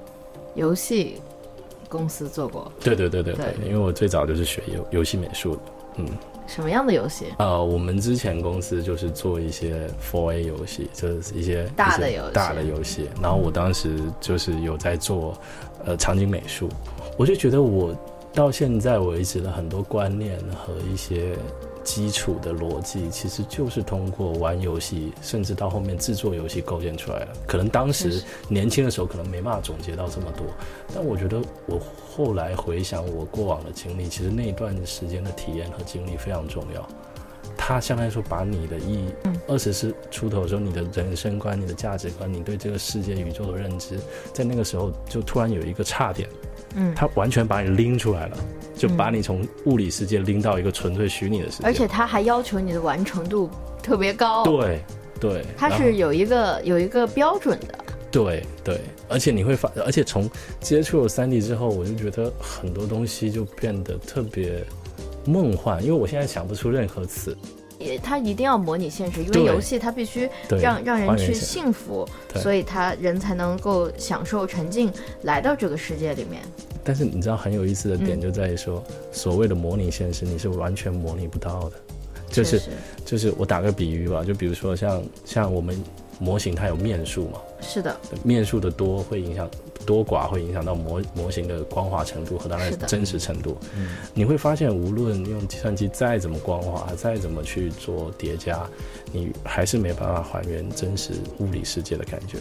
游戏公司做过，对对对对对，因为我最早就是学游游戏美术的，嗯，什么样的游戏？呃，我们之前公司就是做一些 Four A 游戏，就是一些一些大的游戏。大的游戏。然后我当时就是有在做呃场景美术，我就觉得我到现在为止的很多观念和一些基础的逻辑，其实就是通过玩游戏，甚至到后面制作游戏构建出来的。可能当时年轻的时候可能没办法总结到这么多，但我觉得我后来回想我过往的经历，其实那一段时间的体验和经历非常重要。它相当于说把你的意嗯二十四出头的时候，你的人生观、你的价值观、你对这个世界、宇宙的认知，在那个时候就突然有一个差点，嗯，它完全把你拎出来了，就把你从物理世界拎到一个纯粹虚拟的世界。而且它还要求你的完成度特别高，对对，它是有一个有一个标准的。对对，而且你会发，而且从接触了三 D 之后，我就觉得很多东西就变得特别梦幻，因为我现在想不出任何词。也它一定要模拟现实，因为游戏它必须，让让人去幸福，所以他人才能够享受沉浸，来到这个世界里面。但是你知道很有意思的点嗯就在于说，所谓的模拟现实，你是完全模拟不到的。就是就是我打个比喻吧，就比如说像像我们模型它有面数嘛，是的，面数的多会影响多寡会影响到模模型的光滑程度和它的真实程度。嗯。你会发现，无论用计算机再怎么光滑，再怎么去做叠加，你还是没办法还原真实物理世界的感觉。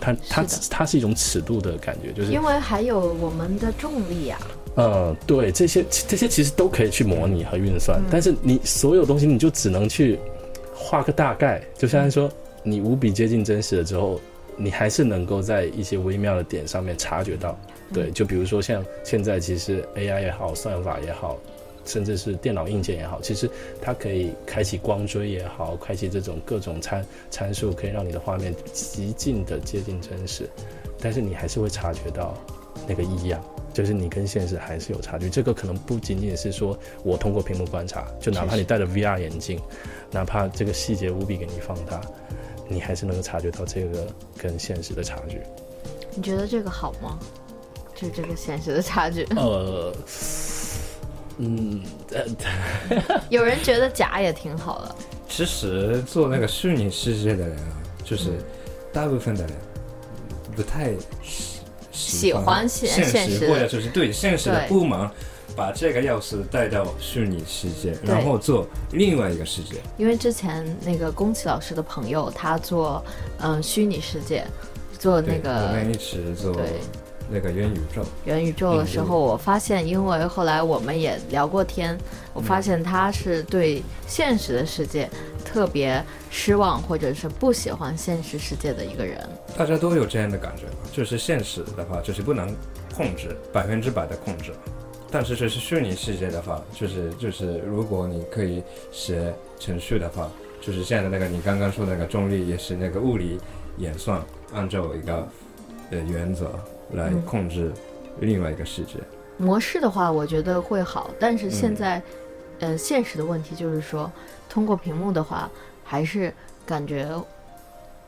它它是它是一种尺度的感觉，就是因为还有我们的重力啊，嗯，对，这些这些其实都可以去模拟和运算，嗯。但是你所有东西你就只能去画个大概，就相当于说你无比接近真实了之后，你还是能够在一些微妙的点上面察觉到。对，就比如说像现在其实 AI 也好，算法也好，甚至是电脑硬件也好，其实它可以开启光追也好，开启这种各种参参数，可以让你的画面极尽的接近真实，但是你还是会察觉到那个异样。就是你跟现实还是有差距，这个可能不仅仅是说我通过屏幕观察，就哪怕你戴着 VR 眼镜，哪怕这个细节无比给你放大，你还是能够察觉到这个跟现实的差距。你觉得这个好吗？就是这个现实的差距。呃，嗯，呃 [LAUGHS] 有人觉得假也挺好的，其实做那个虚拟世界的人啊，就是嗯大部分的人不太喜喜欢现实或者就是对现实的对不满，把这个钥匙带到虚拟世界，然后做另外一个世界。因为之前那个宫崎老师的朋友，他做嗯、呃虚拟世界，做那个我个们一起做对那个元宇宙。元宇宙的时候，我发现，因为后来我们也聊过天，我发现他是对现实的世界特别失望，或者是不喜欢现实世界的一个人。大家都有这样的感觉吧？就是现实的话，就是不能控制百分之百的控制，但是就是虚拟世界的话，就是就是如果你可以写程序的话，就是现在的那个你刚刚说的那个重力，也是那个物理演算，按照一个呃原则来嗯控制另外一个世界。模式的话，我觉得会好，但是现嗯在，呃，现实的问题就是说，通过屏幕的话，还是感觉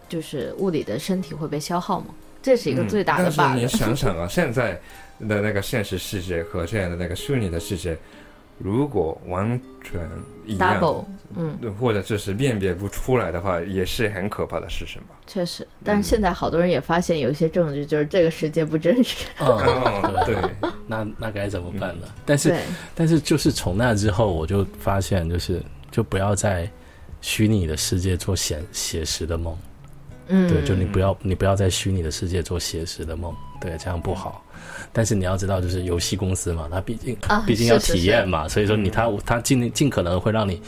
就是物理的身体会被消耗嘛，这是一个嗯最大的但是你 bug。[LAUGHS] 想想啊，现在的那个现实世界和现在的那个虚拟的世界，如果完全一样 double，嗯，或者就是辨别不出来的话，也是很可怕的事情吧。确实，但是现在好多人也发现有一些证据，就是这个世界不真实。哦，[LAUGHS] 对，那那该怎么办呢？但是，但是就是从那之后，我就发现，就是就不要在虚拟的世界做写写实的梦。嗯，对，就你不要你不要在虚拟的世界做写实的梦，对，这样不好。但是你要知道，就是游戏公司嘛，它毕竟啊毕竟要体验嘛，所以说你它它尽尽可能会让你，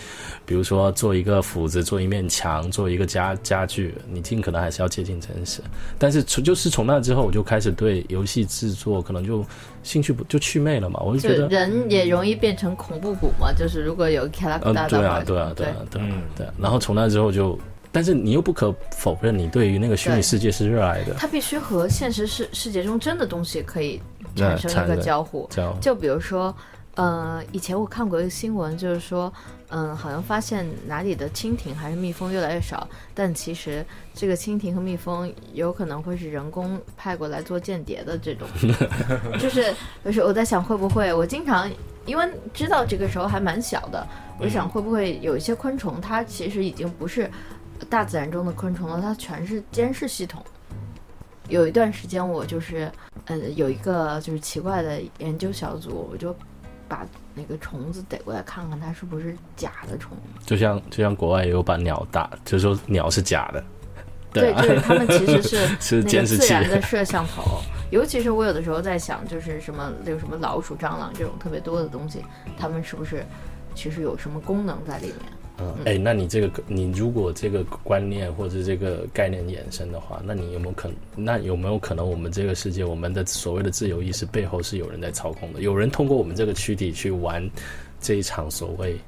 比如说做一个斧子，做一面墙，做一个家家具，你尽可能还是要接近真实。但是从就是从那之后，我就开始对游戏制作可能就兴趣不就祛魅了嘛，我就就觉得。人也容易变成恐怖谷嘛，就是如果有卡拉对啊，的对啊，对啊，对啊嗯，对啊。然后从那之后就，但是你又不可否认，你对于那个虚拟世界是热爱的，它必须和现实世世界中真的东西可以那产生一个交互。就比如说，呃，以前我看过一个新闻，就是说，嗯、好像发现哪里的蜻蜓还是蜜蜂越来越少，但其实这个蜻蜓和蜜蜂有可能会是人工派过来做间谍的这种，[LAUGHS] 就是就是我在想会不会，我经常因为知道这个时候还蛮小的，我想会不会有一些昆虫，它其实已经不是大自然中的昆虫了，它全是监视系统。有一段时间，我就是，呃，有一个就是奇怪的研究小组，我就把那个虫子逮过来看看，它是不是假的虫。就像就像国外也有把鸟打，就说鸟是假的，对，啊，就是他们其实是 [LAUGHS] 是那个监视器，自然的摄像头。尤其是我有的时候在想，就是什么有什么老鼠、蟑螂这种特别多的东西，它们是不是其实有什么功能在里面？嗯，哎，那你这个你如果这个观念或者这个概念衍生的话，那你有没有可能？那有没有可能我们这个世界，我们的所谓的自由意识背后是有人在操控的？有人通过我们这个躯体去玩这一场所谓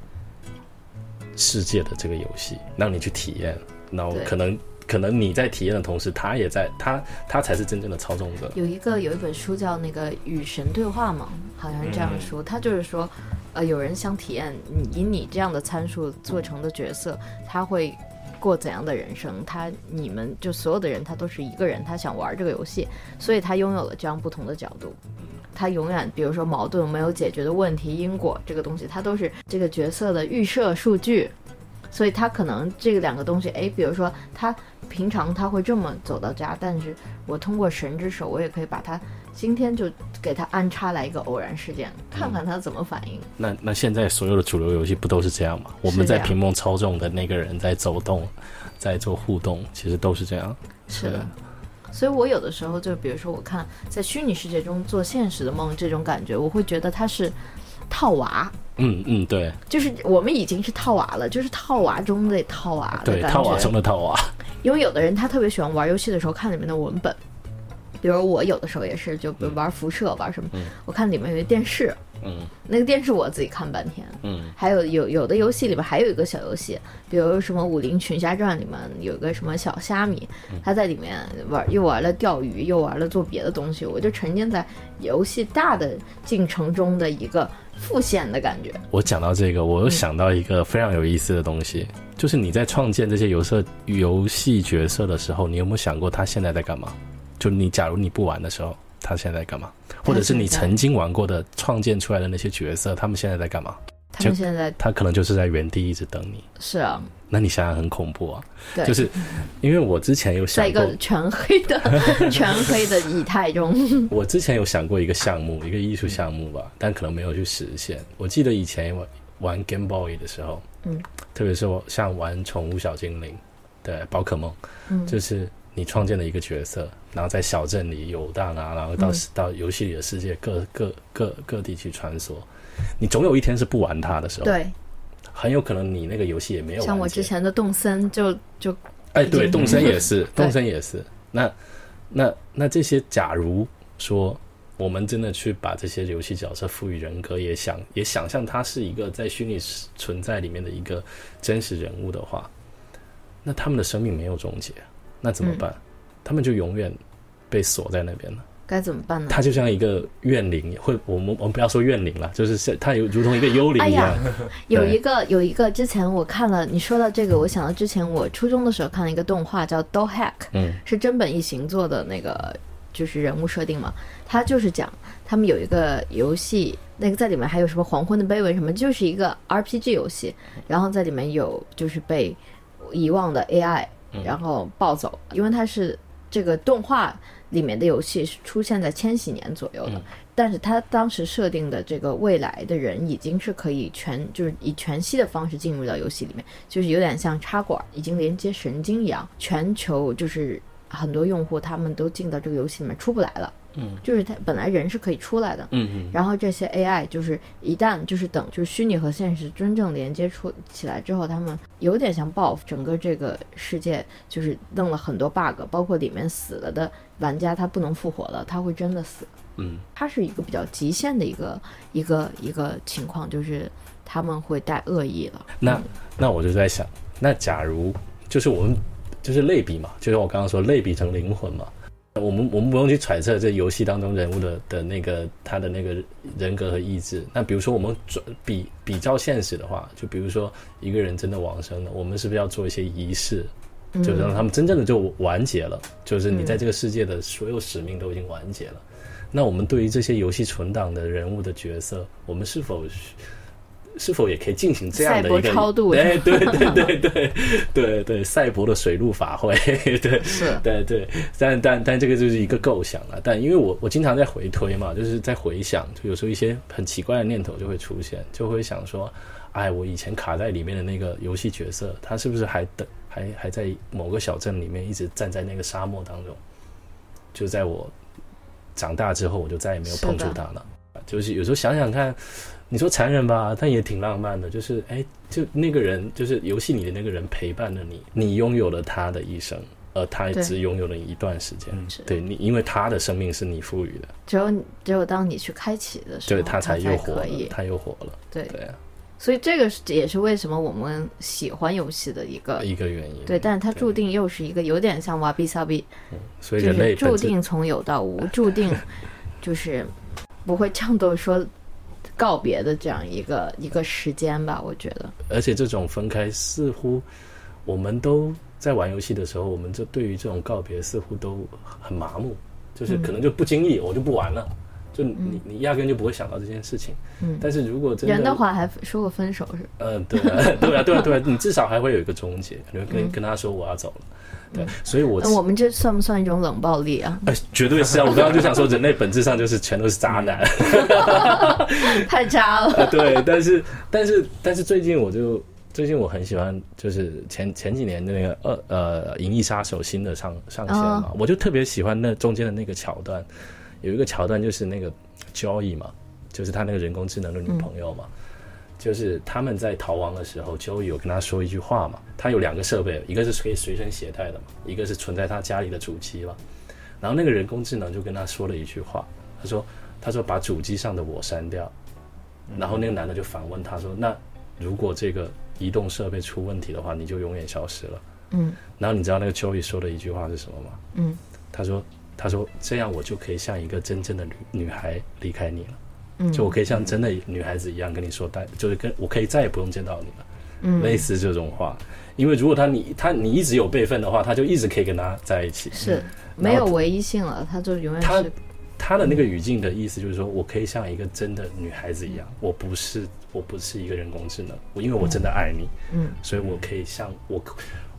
世界的这个游戏，让你去体验，然后可能可能你在体验的同时，他也在他他才是真正的操纵者。有一个有一本书叫那个《与神对话》嘛，好像是这样说。他就是说，呃，有人想体验以你这样的参数做成的角色，他会过怎样的人生？他你们就所有的人，他都是一个人，他想玩这个游戏，所以他拥有了这样不同的角度。他永远，比如说矛盾没有解决的问题、因果这个东西，它都是这个角色的预设数据。所以他可能这个两个东西，哎，比如说他平常他会这么走到家，但是我通过神之手，我也可以把他今天就给他安插来一个偶然事件，看看他怎么反应。那那现在所有的主流游戏不都是这样吗？我们在屏幕操纵的那个人在走动，在做互动，其实都是这样。是的，所以我有的时候就比如说，我看在虚拟世界中做现实的梦这种感觉，我会觉得它是套娃，嗯嗯，对。就是我们已经是套娃了，就是套娃中的套娃的对，套娃。中的套娃。因为有的人他特别喜欢玩游戏的时候看里面的文本，比如我有的时候也是，就比如玩辐射玩什么，我看里面有一个电视，嗯。那个电视我自己看半天。嗯。还有有有的游戏里面还有一个小游戏，比如什么《武林群侠传》里面有个什么小虾米，他在里面玩又玩了钓鱼，又玩了做别的东西，我就沉浸在游戏大的进程中的一个复现的感觉。我讲到这个，我又想到一个非常有意思的东西，就是你在创建这些游色游戏角色的时候，你有没有想过他现在在干嘛？就你假如你不玩的时候，他现在在干嘛？或者是你曾经玩过的创建出来的那些角色，他们现在在干嘛？他们现在他可能就是在原地一直等你。是啊，那你想想很恐怖啊！对，就是因为我之前有想过在一个，全黑的 [LAUGHS] 全黑的以太中，我之前有想过一个项目，一个艺术项目吧，但可能没有去实现。我记得以前玩玩 Game Boy 的时候，嗯，特别是我像玩宠物小精灵，对，宝可梦，嗯。就是你创建了一个角色，然后在小镇里游荡啊，然后到、嗯。到游戏里的世界各各各各地去穿梭，你总有一天是不玩它的时候，，对，很有可能你那个游戏也没有像我之前的动森就就哎，对，动森也是，动森也是。那那那这些，假如说我们真的去把这些游戏角色赋予人格，也想也想象他是一个在虚拟存在里面的一个真实人物的话，那他们的生命没有终结，那怎么嗯办？他们就永远被锁在那边了。该怎么办呢？他就像一个怨灵，会我们我们不要说怨灵了，就是像他有如同一个幽灵哎一样。有一个有一个，之前我看了，你说到这个，我想到之前我初中的时候看了一个动画叫《Do Hack》，嗯。是真本一行做的那个就是人物设定嘛，他就是讲他们有一个游戏，那个在里面还有什么黄昏的碑文什么，就是一个 RPG 游戏，然后在里面有就是被遗忘的 AI，然后暴走，因为它是这个动画里面的游戏是出现在千禧年左右的，嗯但是他当时设定的这个未来的人已经是可以全就是以全息的方式进入到游戏里面，就是有点像插管，已经连接神经一样，全球就是很多用户他们都进到这个游戏里面出不来了。嗯，就是它本来人是可以出来的，嗯嗯。然后这些 AI 就是一旦就是等就是虚拟和现实真正连接出起来之后，他们有点像报复整个这个世界，就是弄了很多 bug，包括里面死了的玩家他不能复活了，他会真的死。嗯。它是一个比较极限的一个一个一个情况，就是他们会带恶意了。那那我就在想，那假如就是我们就是类比嘛，就像我刚刚说类比成灵魂嘛，我们我们不用去揣测这游戏当中人物的的那个他的那个人格和意志。那比如说我们转比比较现实的话，就比如说一个人真的往生了，我们是不是要做一些仪式，嗯就是让他们真正的就完结了，就是你在这个世界的所有使命都已经完结了。那我们对于这些游戏存档的人物的角色，我们是否是否也可以进行这样的一个超度对对对对对对对，赛博的水陆法会，对是对对，但但但这个就是一个构想了。但因为我我经常在回推嘛，就是在回想，就有时候一些很奇怪的念头就会出现，就会想说，哎，我以前卡在里面的那个游戏角色，他是不是还等还还在某个小镇里面一直站在那个沙漠当中？就在我长大之后，我就再也没有碰触他了。就是有时候想想看，你说残忍吧，但也挺浪漫的。就是哎，就那个人，就是游戏里的那个人陪伴了你，你拥有了他的一生，而他只拥有了一段时间。对你，因为他的生命是你赋予的，只有只有当你去开启的时候，对他才又活了，他又活了。对，对啊，所以这个是也是为什么我们喜欢游戏的一个一个原因。对，但是它注定又是一个有点像瓦比萨比，所以人类注定从有到无，注定就是不会颤抖说告别的这样一个一个时间吧，我觉得。而且这种分开似乎我们都在玩游戏的时候，我们就对于这种告别似乎都很麻木，就是可能就不经意我就不玩了，就你你压根就不会想到这件事情。嗯但是如果真人的话还说过分手是吧，嗯，对啊，[LAUGHS] 对啊，对啊，对啊，你至少还会有一个终结，你会跟跟他说我要走了。对，所以我那我们这算不算一种冷暴力啊？哎，绝对是啊！我刚刚就想说，人类本质上就是全都是渣男。[LAUGHS] 太渣了。啊，对，但是但是但是最近我就最近我很喜欢，就是前前几年的那个呃呃《银翼杀手》新的上上线嘛，我就特别喜欢那中间的那个桥段，有一个桥段就是那个交易嘛，就是他那个人工智能的女朋友嘛。就是他们在逃亡的时候，Joey 有跟他说一句话嘛。他有两个设备，一个是可以随身携带的嘛，一个是存在他家里的主机嘛。然后那个人工智能就跟他说了一句话，他说：“他说把主机上的我删掉。”然后那个男的就反问他说：“那如果这个移动设备出问题的话，你就永远消失了。”嗯然后你知道那个 Joey 说的一句话是什么吗？嗯他说：“他说这样我就可以像一个真正的女女孩离开你了。”嗯，就我可以像真的女孩子一样跟你说，但就是跟我可以再也不用见到你了，嗯。类似这种话。因为如果他你他你一直有备份的话，他就一直可以跟他在一起。是。没有唯一性了，他就永远他是。他的那个语境的意思就是说，我可以像一个真的女孩子一样，我不是我不是一个人工智能，我因为我真的爱你，嗯。所以我可以像我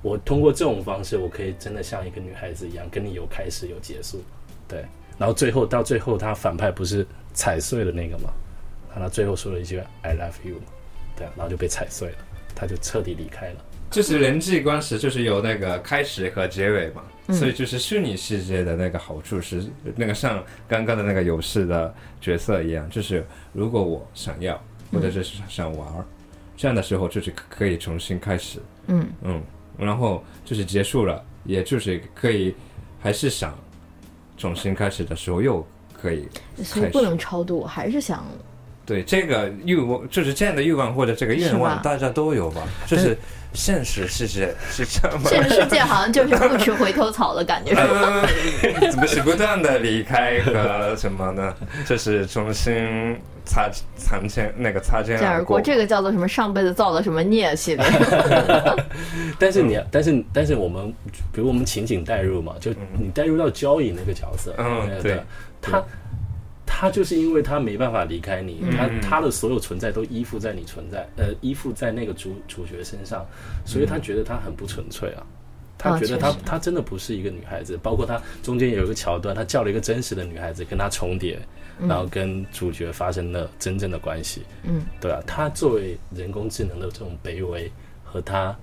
我通过这种方式，我可以真的像一个女孩子一样，跟你有开始有结束，对。然后最后到最后，他反派不是踩碎了那个吗？他最后说了一句 “I love you”，对啊，然后就被踩碎了，他就彻底离开了。就是人际关系就是有那个开始和结尾嘛，所以就是虚拟世界的那个好处是那个像刚刚的那个游戏的角色一样，就是如果我想要或者是想玩儿，这样的时候就是可以重新开始，嗯嗯，然后就是结束了，也就是可以还是想重新开始的时候又可以所以不能超度，还是想对这个欲望，就是这样的欲望或者这个愿望，大家都有吧？就是现实世界是这样吗？现实世界好像就是不吃回头草的感觉，[LAUGHS] 怎么是不断的离开和什么呢？就是重新擦擦肩那个擦肩而过，这个叫做什么？上辈子造的什么孽系列？[LAUGHS] 但是你，但是但是我们，比如我们情景代入嘛，就你代入到交易那个角色，嗯对他他就是因为他没办法离开你，他嗯他的所有存在都依附在你存在，呃，依附在那个主主角身上，所以他觉得他很不纯粹啊。他觉得他他真的不是一个女孩子，包括他中间有一个桥段，他叫了一个真实的女孩子跟他重叠，然后跟主角发生了真正的关系。嗯，对啊，他作为人工智能的这种卑微和他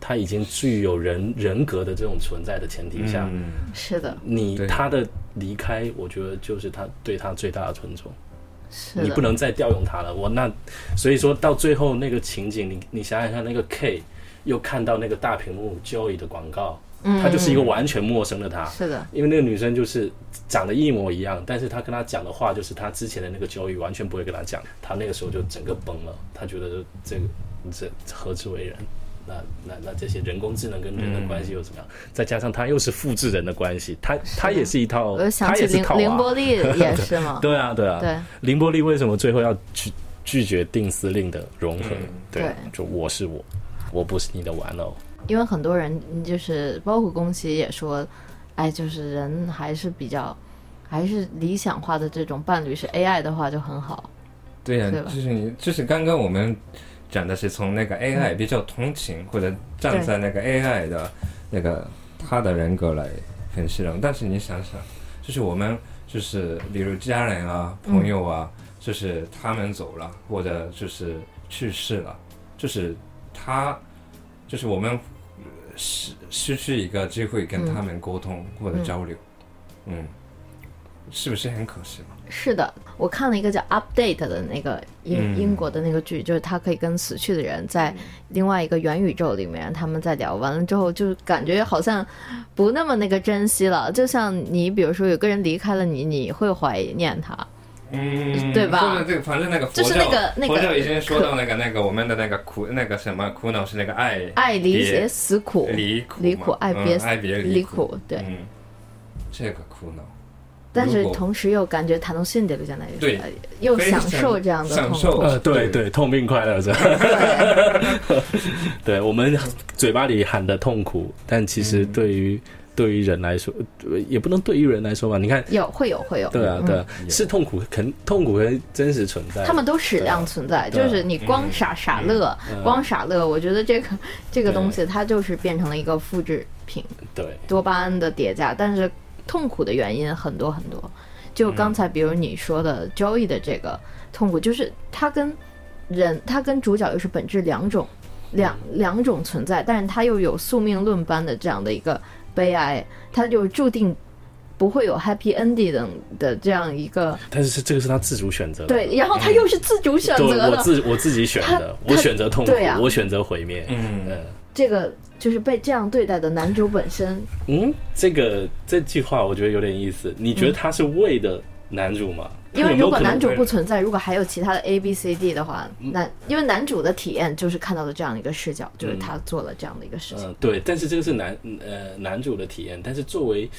他已经具有人人格的这种存在的前提下，嗯，是的，你他的离开，我觉得就是他对他最大的尊重。是，你不能再调用他了。我那所以说到最后那个情景，你你想想看，那个 K 又看到那个大屏幕 Joy 的广告，嗯，他就是一个完全陌生的他。是的，因为那个女生就是长得一模一样，但是他跟他讲的话就是他之前的那个 Joey 完全不会跟他讲，他那个时候就整个崩了，他觉得这个这何之为人？那那那这些人工智能跟人的关系又怎么样？再加上他又是复制人的关系，他他也是一套，他也是套啊。凌波丽也是吗，对啊，对啊，对，凌波丽为什么最后要拒拒绝定司令的融合？对就我是我，我不是你的玩偶。因为很多人就是包括宫崎也说，哎，就是人还是比较还是理想化的这种伴侣是 AI 的话就很好。对呀、就是你，就是刚刚我们讲的是从那个 AI 嗯比较同情、或者站在那个 AI 的那个他的人格来分析人，但是你想想，就是我们就是比如家人啊、嗯。朋友啊，就是他们走了或者就是去世了，就是他就是我们呃失失去一个机会跟嗯他们沟通或者交流，嗯。是不是很可惜嘛？是的，我看了一个叫《Update》的那个英、嗯。英国的那个剧，就是他可以跟死去的人在另外一个元宇宙里面，他们在聊完了之后，就感觉好像不那么那个珍惜了。就像你，比如说有个人离开了你，你会怀念他，嗯，对吧？或者这个，反正那个佛教，就是那个那个。佛教已经说到那个那个我们的那个苦那个什么苦恼是那个爱爱离别别死苦，离苦离苦爱别嗯爱别离苦，苦，对。嗯，这个苦恼，但是同时又感觉谈到性的了，相当于对呃又享受这样的痛享受。苦。呃，对对。对，痛并快乐着。[LAUGHS] 对。我们嘴巴里喊的痛苦，但其实对于、对于人来说，呃也不能对于人来说吧。你看，有会有会有，对啊，嗯。对啊，是痛苦，肯痛苦跟真实存在。他们都矢量存在，啊。就是你光傻傻乐，嗯光傻乐，我觉得这个这个东西它就是变成了一个复制品，对。多巴胺的叠加。但是痛苦的原因很多很多，就刚才比如你说的 Joey 的这个痛苦，就是他跟人，他跟主角又是本质两种两两种存在，但是它又有宿命论般的这样的一个悲哀，他就注定。不会有 happy ending 的的这样一个但是是这个是他自主选择的。对，然后他又是自主选，择的，我自我自己选的，我选择痛苦啊，我选择毁灭。嗯，嗯这个就是被这样对待的男主本身，嗯，这个这句话我觉得有点意思。你觉得他是为的男主吗？因为如果男主不存在，如果还有其他的 A B C D 的话，那因为男主的体验就是看到了这样的一个视角，就是他做了这样的一个事情。嗯，对，但是这个是男呃男主的体验，但是作为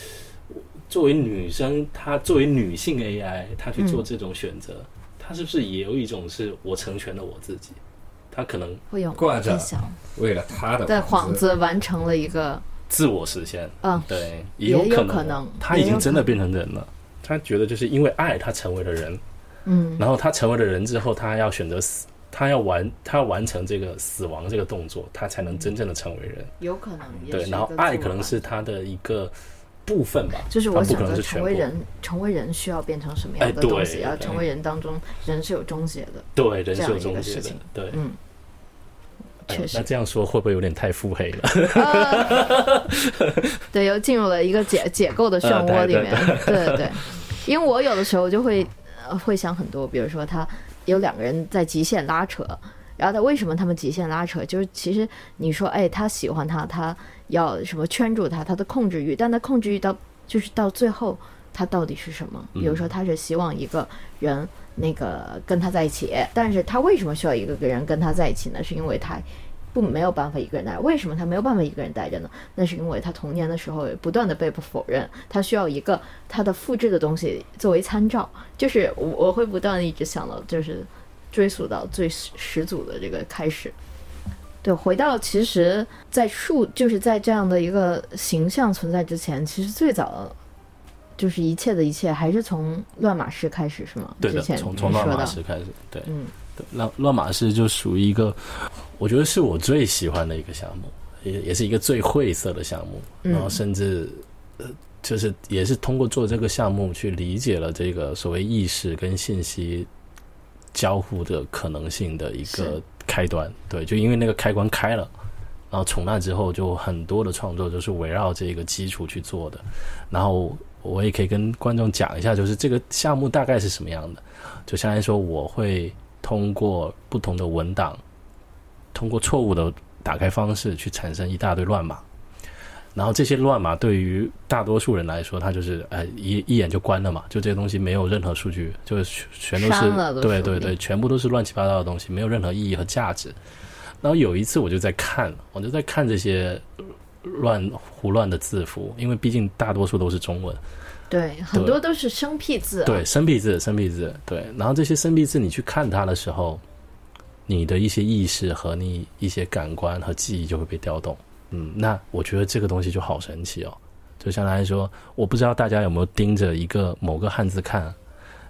作为女生，她作为女性 AI，她去做这种选择，她是不是也有一种是我成全了我自己？她可能会有挂着，为了他的在幌幌子完成了一个，自我实现，嗯，对，也有可有可能她已经真的变成人了。她觉得就是因为爱，他成为了人，嗯，然后他成为了人之后，他要选择死，他要完，他要完成这个死亡这个动作，他才能真正的成为人。有可能对，然后爱可能是他的一个部分吧，就是我想着是全。成为人，成为人需要变成什么哎样的东西？要成为人当中，人是有终结的，对，人是有终结的对。嗯，哎确实那这样说会不会有点太腹黑了？[LAUGHS] 对，又进入了一个解解构的漩涡里面。对对对，因为我有的时候就会呃会想很多，比如说他有两个人在极限拉扯，然后他为什么他们极限拉扯？就是其实你说，哎，他喜欢他，他要什么圈住他，他的控制欲，但他控制欲到就是到最后，他到底是什么？比如说他是希望一个人那个跟他在一起，但是他为什么需要一个人跟他在一起呢？是因为他。不没有办法一个人待，为什么他没有办法一个人待着呢？那是因为他童年的时候不断的被否认，他需要一个他的复制的东西作为参照。就是我我会不断的一直想到，就是追溯到最始始祖的这个开始。对，回到其实，在树就是在这样的一个形象存在之前，其实最早就是一切的一切还是从乱马式开始，是吗？对的，从从乱马式开始，对，嗯对乱乱马式就属于一个，我觉得是我最喜欢的一个项目，也也是一个最晦涩的项目，嗯然后甚至呃，就是也是通过做这个项目去理解了这个所谓意识跟信息交互的可能性的一个开端。对，就因为那个开关开了。然后从那之后，就很多的创作就是围绕这个基础去做的。然后我也可以跟观众讲一下，就是这个项目大概是什么样的。就相当于说，我会通过不同的文档，通过错误的打开方式去产生一大堆乱码。然后这些乱码对于大多数人来说，它就是呃一一眼就关了嘛，就这些东西没有任何数据，就是全都是对对对，全部都是乱七八糟的东西，没有任何意义和价值。然后有一次我就在看，我就在看这些乱胡乱的字符，因为毕竟大多数都是中文，对，很多都是生僻字、啊，对，生僻字，生僻字，对。然后这些生僻字，你去看它的时候，你的一些意识和你一些感官和记忆就会被调动。嗯，那我觉得这个东西就好神奇哦。就相当于说，我不知道大家有没有盯着一个某个汉字看，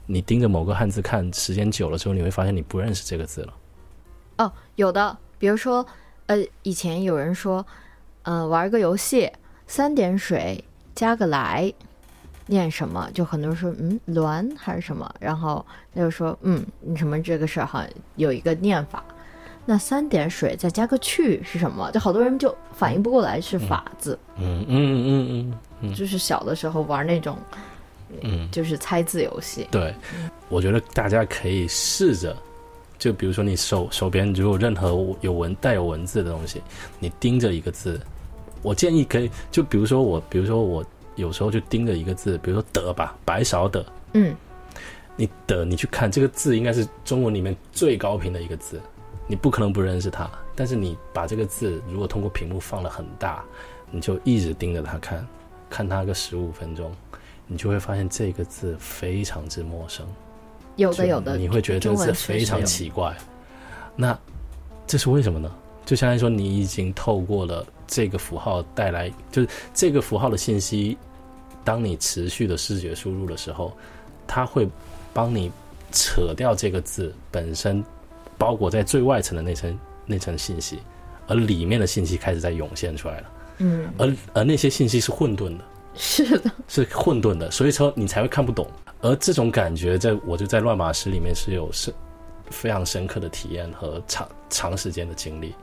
你盯着某个汉字看，时间久了之后，你会发现你不认识这个字了。哦，有的，比如说，呃，以前有人说，呃，玩个游戏，三点水加个来，念什么？就很多人说，嗯，栾还是什么？然后他就说，嗯，你什么这个事儿好像有一个念法。那三点水再加个去是什么？就好多人就反应不过来是法字。嗯嗯嗯嗯嗯，就是小的时候玩那种，嗯，就是猜字游戏。对，我觉得大家可以试着，就比如说你手手边如果任何有文带有文字的东西，你盯着一个字，我建议可以，就比如说我，比如说我有时候就盯着一个字，比如说得吧，白勺的，嗯，你的你去看这个字，应该是中文里面最高频的一个字。你不可能不认识它，但是你把这个字如果通过屏幕放了很大，你就一直盯着它看，看它个十五分钟，你就会发现这个字非常之陌生。有的有的，你会觉得这个字非常奇怪。那这是为什么呢？就相当于说，你已经透过了这个符号带来，就是这个符号的信息，当你持续的视觉输入的时候，它会帮你扯掉这个字本身。包裹在最外层的那层那层信息，而里面的信息开始在涌现出来了。嗯，而而那些信息是混沌的，是的，是混沌的，所以说你才会看不懂。而这种感觉，在我就在乱码师里面是有深非常深刻的体验和长长时间的经历。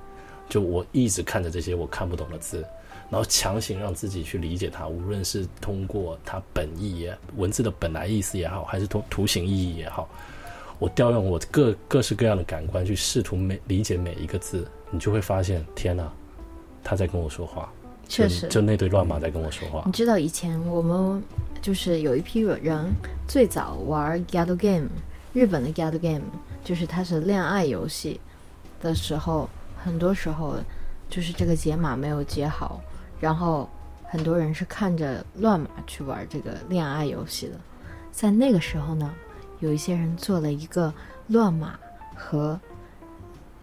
就我一直看着这些我看不懂的字，然后强行让自己去理解它，无论是通过它本意也文字的本来意思也好，还是图图形意义也好。我调用我各各式各样的感官去试图每理解每一个字，你就会发现，天哪，他在跟我说话，确实，就那堆乱码在跟我说话。你知道以前我们就是有一批人最早玩 Gado Game，日本的 Gado Game，就是它是恋爱游戏的时候，很多时候就是这个解码没有解好，然后很多人是看着乱码去玩这个恋爱游戏的，在那个时候呢。有一些人做了一个乱码和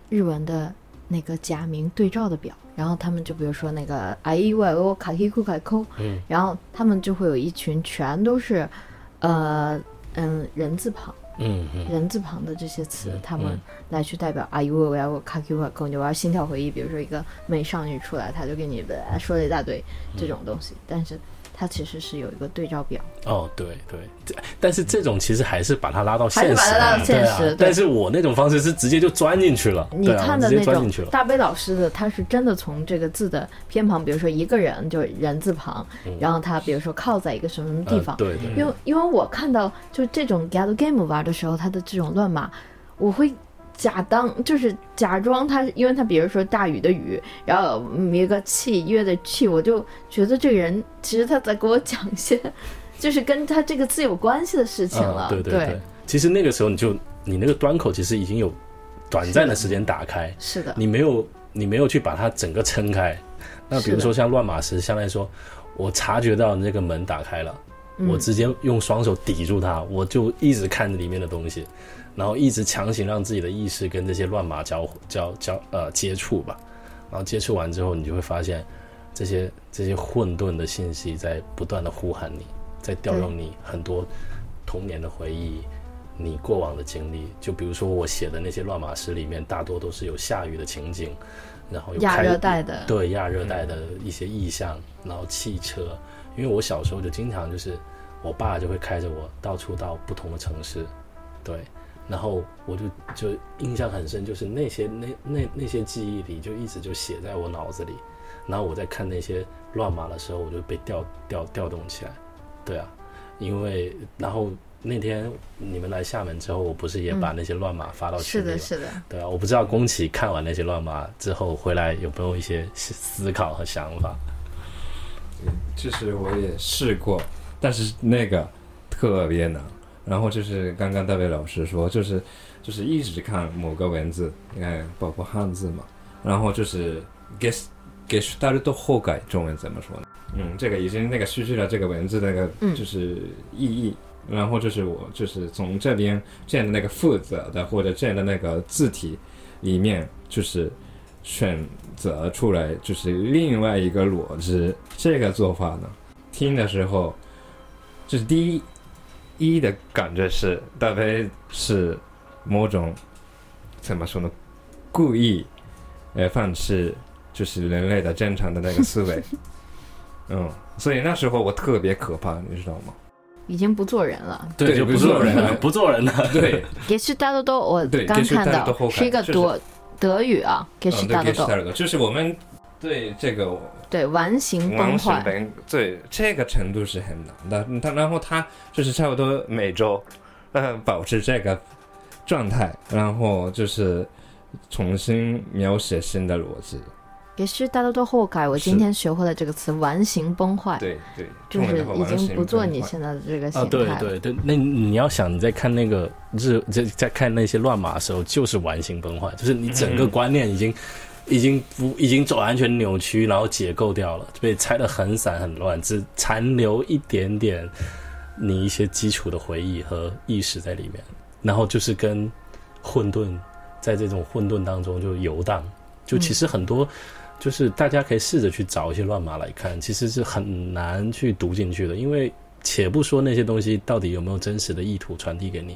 日文的那个假名对照的表，然后他们就比如说那个 i e y o 卡 k 库卡扣，嗯，然后他们就会有一群全都是，呃嗯人字旁，嗯人字旁的这些词，他们来去代表 i e y o 卡 k 库卡扣，你玩心跳回忆，比如说一个美少女出来，他就给你说了一大堆这种东西，但是。它其实是有一个对照表哦，对对，但是这种其实还是把它拉到现实，把它拉到现实。但是我那种方式是直接就钻进去了。你看的那种大悲老师的，他是真的从这个字的偏旁，比如说一个人就人字旁，然后他比如说靠在一个什么什么地方。对对。因为因为我看到就这种 get game 玩的时候，他的这种乱码，我会。假当就是假装他，因为他比如说大雨的雨，然后一个契约的契，我就觉得这个人其实他在给我讲一些，[LAUGHS] 就是跟他这个字有关系的事情了。对对对，其实那个时候你就你那个端口其实已经有短暂的时间打开，是的，你没有你没有去把它整个撑开。那比如说像乱码时，相当于说我察觉到那个门打开了，我直接用双手抵住它，我就一直看着里面的东西。然后一直强行让自己的意识跟这些乱码交交交呃接触吧，然后接触完之后，你就会发现，这些这些混沌的信息在不断的呼喊你，在调用你很多童年的回忆，你过往的经历。就比如说我写的那些乱码诗里面，大多都是有下雨的情景，然后有亚热带的对亚热带的一些意象，然后汽车，因为我小时候就经常就是我爸就会开着我到处到不同的城市，对。然后我就就印象很深，就是那些那那那些记忆里就一直就写在我脑子里。然后我在看那些乱码的时候，我就被调调调动起来。对啊，因为然后那天你们来厦门之后，我不是也把那些乱码发到群里是的，是的。对啊，我不知道宫崎看完那些乱码之后回来有没有一些思考和想法。其实我也试过，但是那个特别难。然后就是刚刚大卫老师说，就是就是一直看某个文字，你看包括汉字嘛，然后就是 guess get started 后改，中文怎么说呢？嗯，这个已经那个失去了这个文字那个就是意义，然后就是我就是从这边建的那个负责的或者建的那个字体里面，就是选择出来就是另外一个逻辑，这个做法呢，听的时候，就是第一一的感觉是大概是某种怎么说呢，故意呃放弃就是人类的正常的那个思维，[LAUGHS] 嗯，所以那时候我特别可怕，你知道吗？已经不做人了。对就不不做人了不做人了。[LAUGHS] 对，也是大多多我对刚看到是一个就是德德语啊 e 对 t a，get l started，就是我们对这个对完形崩坏，本对这个程度是很难的。他然后他就是差不多每周，呃，保持这个状态，然后就是重新描写新的逻辑。e s t a l 后改，我今天学会了这个词“完形崩坏”，对对，就是已经不做你现在的这个形啊，态了。对对对，那你要想你在看那个日在在看那些乱码的时候，就是完形崩坏，就是你整个观念已经、已经不已经走完全扭曲，然后解构掉了，被拆得很散很乱，只残留一点点你一些基础的回忆和意识在里面，然后就是跟混沌在这种混沌当中就游荡，就其实很多。就是大家可以试着去找一些乱码来看，其实是很难去读进去的，因为且不说那些东西到底有没有真实的意图传递给你，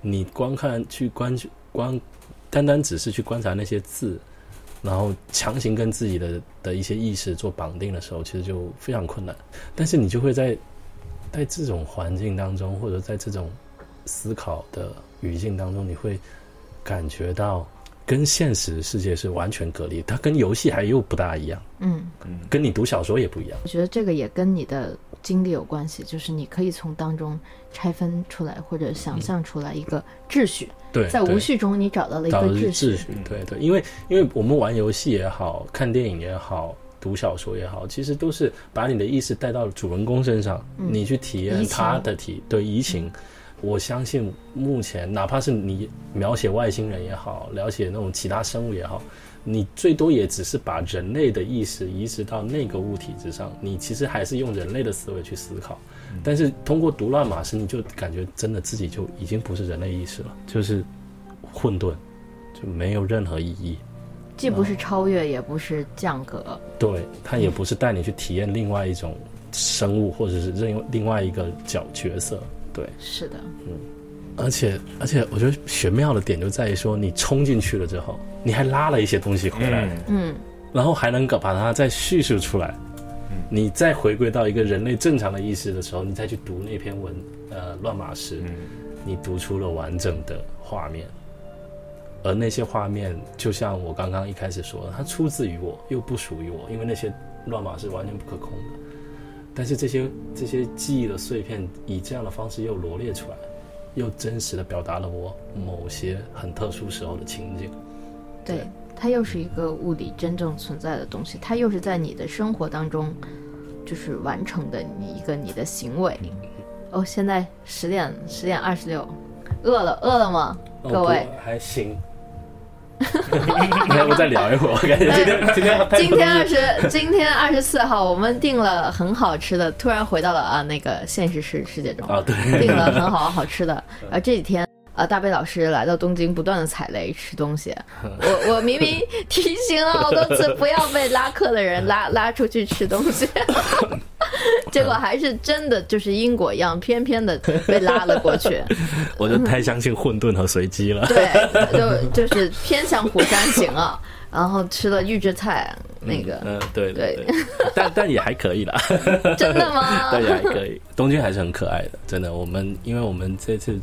你光看去观光，单单只是去观察那些字，然后强行跟自己的的一些意识做绑定的时候，其实就非常困难。但是你就会在在这种环境当中，或者在这种思考的语境当中，你会感觉到跟现实世界是完全隔离，它跟游戏还又不大一样，嗯，跟你读小说也不一样。我觉得这个也跟你的经历有关系，就是你可以从当中拆分出来，或者想象出来一个秩序，对，对在无序中你找到了一个秩序秩。序，对对，因为因为我们玩游戏也好看电影也好，读小说也好，其实都是把你的意识带到主人公身上，嗯你去体验他的体对移情。我相信目前哪怕是你描写外星人也好，了解那种其他生物也好，你最多也只是把人类的意识移植到那个物体之上，你其实还是用人类的思维去思考。但是通过读乱码时，你就感觉真的自己就已经不是人类意识了，就是混沌，就没有任何意义。既不是超越，也不是降格。对，它也不是带你去体验另外一种生物，或者是另另外一个角角色。对，是的，嗯而且而且，我觉得玄妙的点就在于说，你冲进去了之后，你还拉了一些东西回来，嗯，嗯，然后还能够把它再叙述出来。你再回归到一个人类正常的意识的时候，你再去读那篇文，呃，乱码时，你读出了完整的画面，而那些画面就像我刚刚一开始说的，它出自于我，又不属于我，因为那些乱码是完全不可控的。但是这些这些记忆的碎片，以这样的方式又罗列出来，又真实的表达了我某些很特殊时候的情景。对，它又是一个物理真正存在的东西，它又是在你的生活当中，就是完成的你一个你的行为。哦，现在十点十点二十六，饿了饿了吗？各位，还行。要不再聊一会儿？我感觉今天今天今天二十，今天二十四号，我们订了很好吃的，突然回到了啊那个现实世世界中，啊，对，订了很好好吃的。然后这几天，呃，大贝老师来到东京，不断的踩雷吃东西。我我明明 [LAUGHS] 提醒了好多次，不要被拉客的人拉 [LAUGHS] 拉出去吃东西，[LAUGHS] 结果还是真的就是因果一样，偏偏的被拉了过去。我就太相信混沌和随机了。对，就就是偏向虎山行啊。然后吃了预制菜，那个、嗯，对对对，但但也还可以啦，真的吗？但也还可以。东京还是很可爱的，真的。我们因为我们这次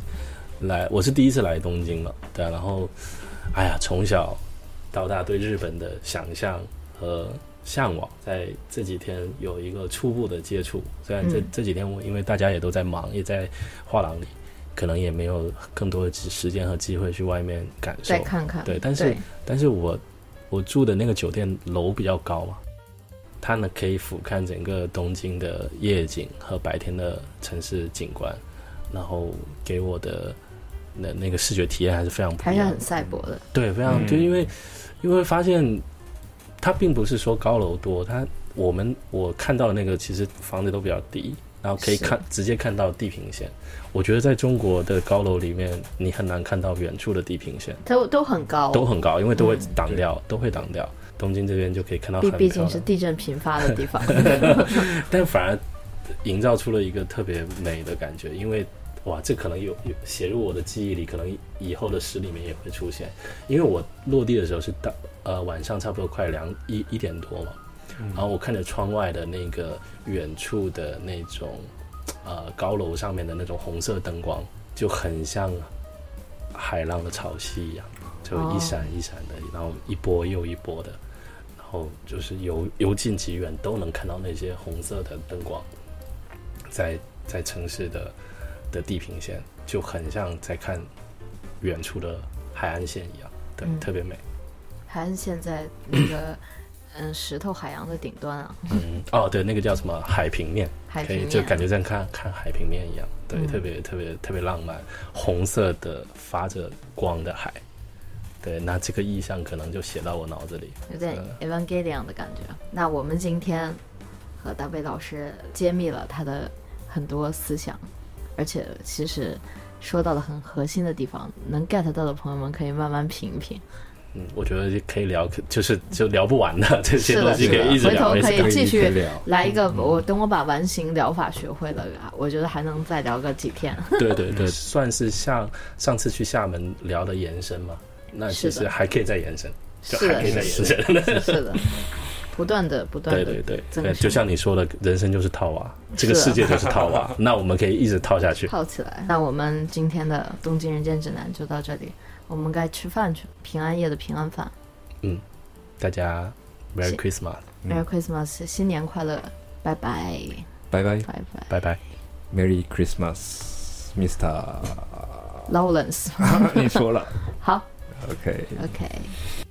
来，我是第一次来东京了，对啊、然后，哎呀，从小到大对日本的想象和向往，在这几天有一个初步的接触。虽然这、嗯这几天我因为大家也都在忙，也在画廊里，可能也没有更多的时间和机会去外面感受再。看看。对，但是但是我我住的那个酒店楼比较高嘛，它呢可以俯瞰整个东京的夜景和白天的城市景观，然后给我的那那个视觉体验还是非常不一样。还是很赛博的。对，非常、嗯就因为因为发现它并不是说高楼多，它我们我看到的那个其实房子都比较低，然后可以看直接看到地平线。我觉得在中国的高楼里面，你很难看到远处的地平线。都都很高，都很高，因为都会嗯挡掉，都会挡掉。东京这边就可以看到毕毕竟是地震频发的地方。[LAUGHS] 但反而营造出了一个特别美的感觉，因为哇，这可能有有写入我的记忆里，可能以后的诗里面也会出现。因为我落地的时候是到呃晚上差不多快两一一点多嘛，然后我看着窗外的那个远处的那种呃高楼上面的那种红色灯光，就很像海浪的潮汐一样，就一闪一闪的，然后一波又一波的。然后就是由由近及远都能看到那些红色的灯光，在在城市的的地平线，就很像在看远处的海岸线一样，对，特别美。海岸线在那个嗯石头海洋的顶端啊。嗯，哦，对，那个叫什么海平面，可以就感觉在看看海平面一样，对，特别特别特别浪漫，红色的发着光的海。对，那这个意象可能就写到我脑子里，有点 Evangelion 的感觉。那我们今天和大卫老师揭秘了他的很多思想，而且其实说到了很核心的地方，能 get 到的朋友们可以慢慢品一品。嗯，我觉得可以聊，就是就聊不完的这些东西，可以一直聊。回头可以继续来一个，我等我把完形疗法学会了，我觉得还能再聊个几天。[LAUGHS] 对对对，算是像上次去厦门聊的延伸嘛。那其实还可以再延伸，就还可以再延伸，[LAUGHS] 是的，不断的不断的，对对对，就像你说的，人生就是套娃，这个世界就是套娃，[LAUGHS] 那我们可以一直套下去，套起来。那我们今天的东京人间指南就到这里，我们该吃饭去，平安夜的平安饭。嗯，大家 Merry Christmas，Merry Christmas，新年快乐，拜拜，拜拜，拜拜，拜拜，Merry Christmas，Mr. Lawrence，[LAUGHS] 你说了，[LAUGHS] 好。Okay. Okay.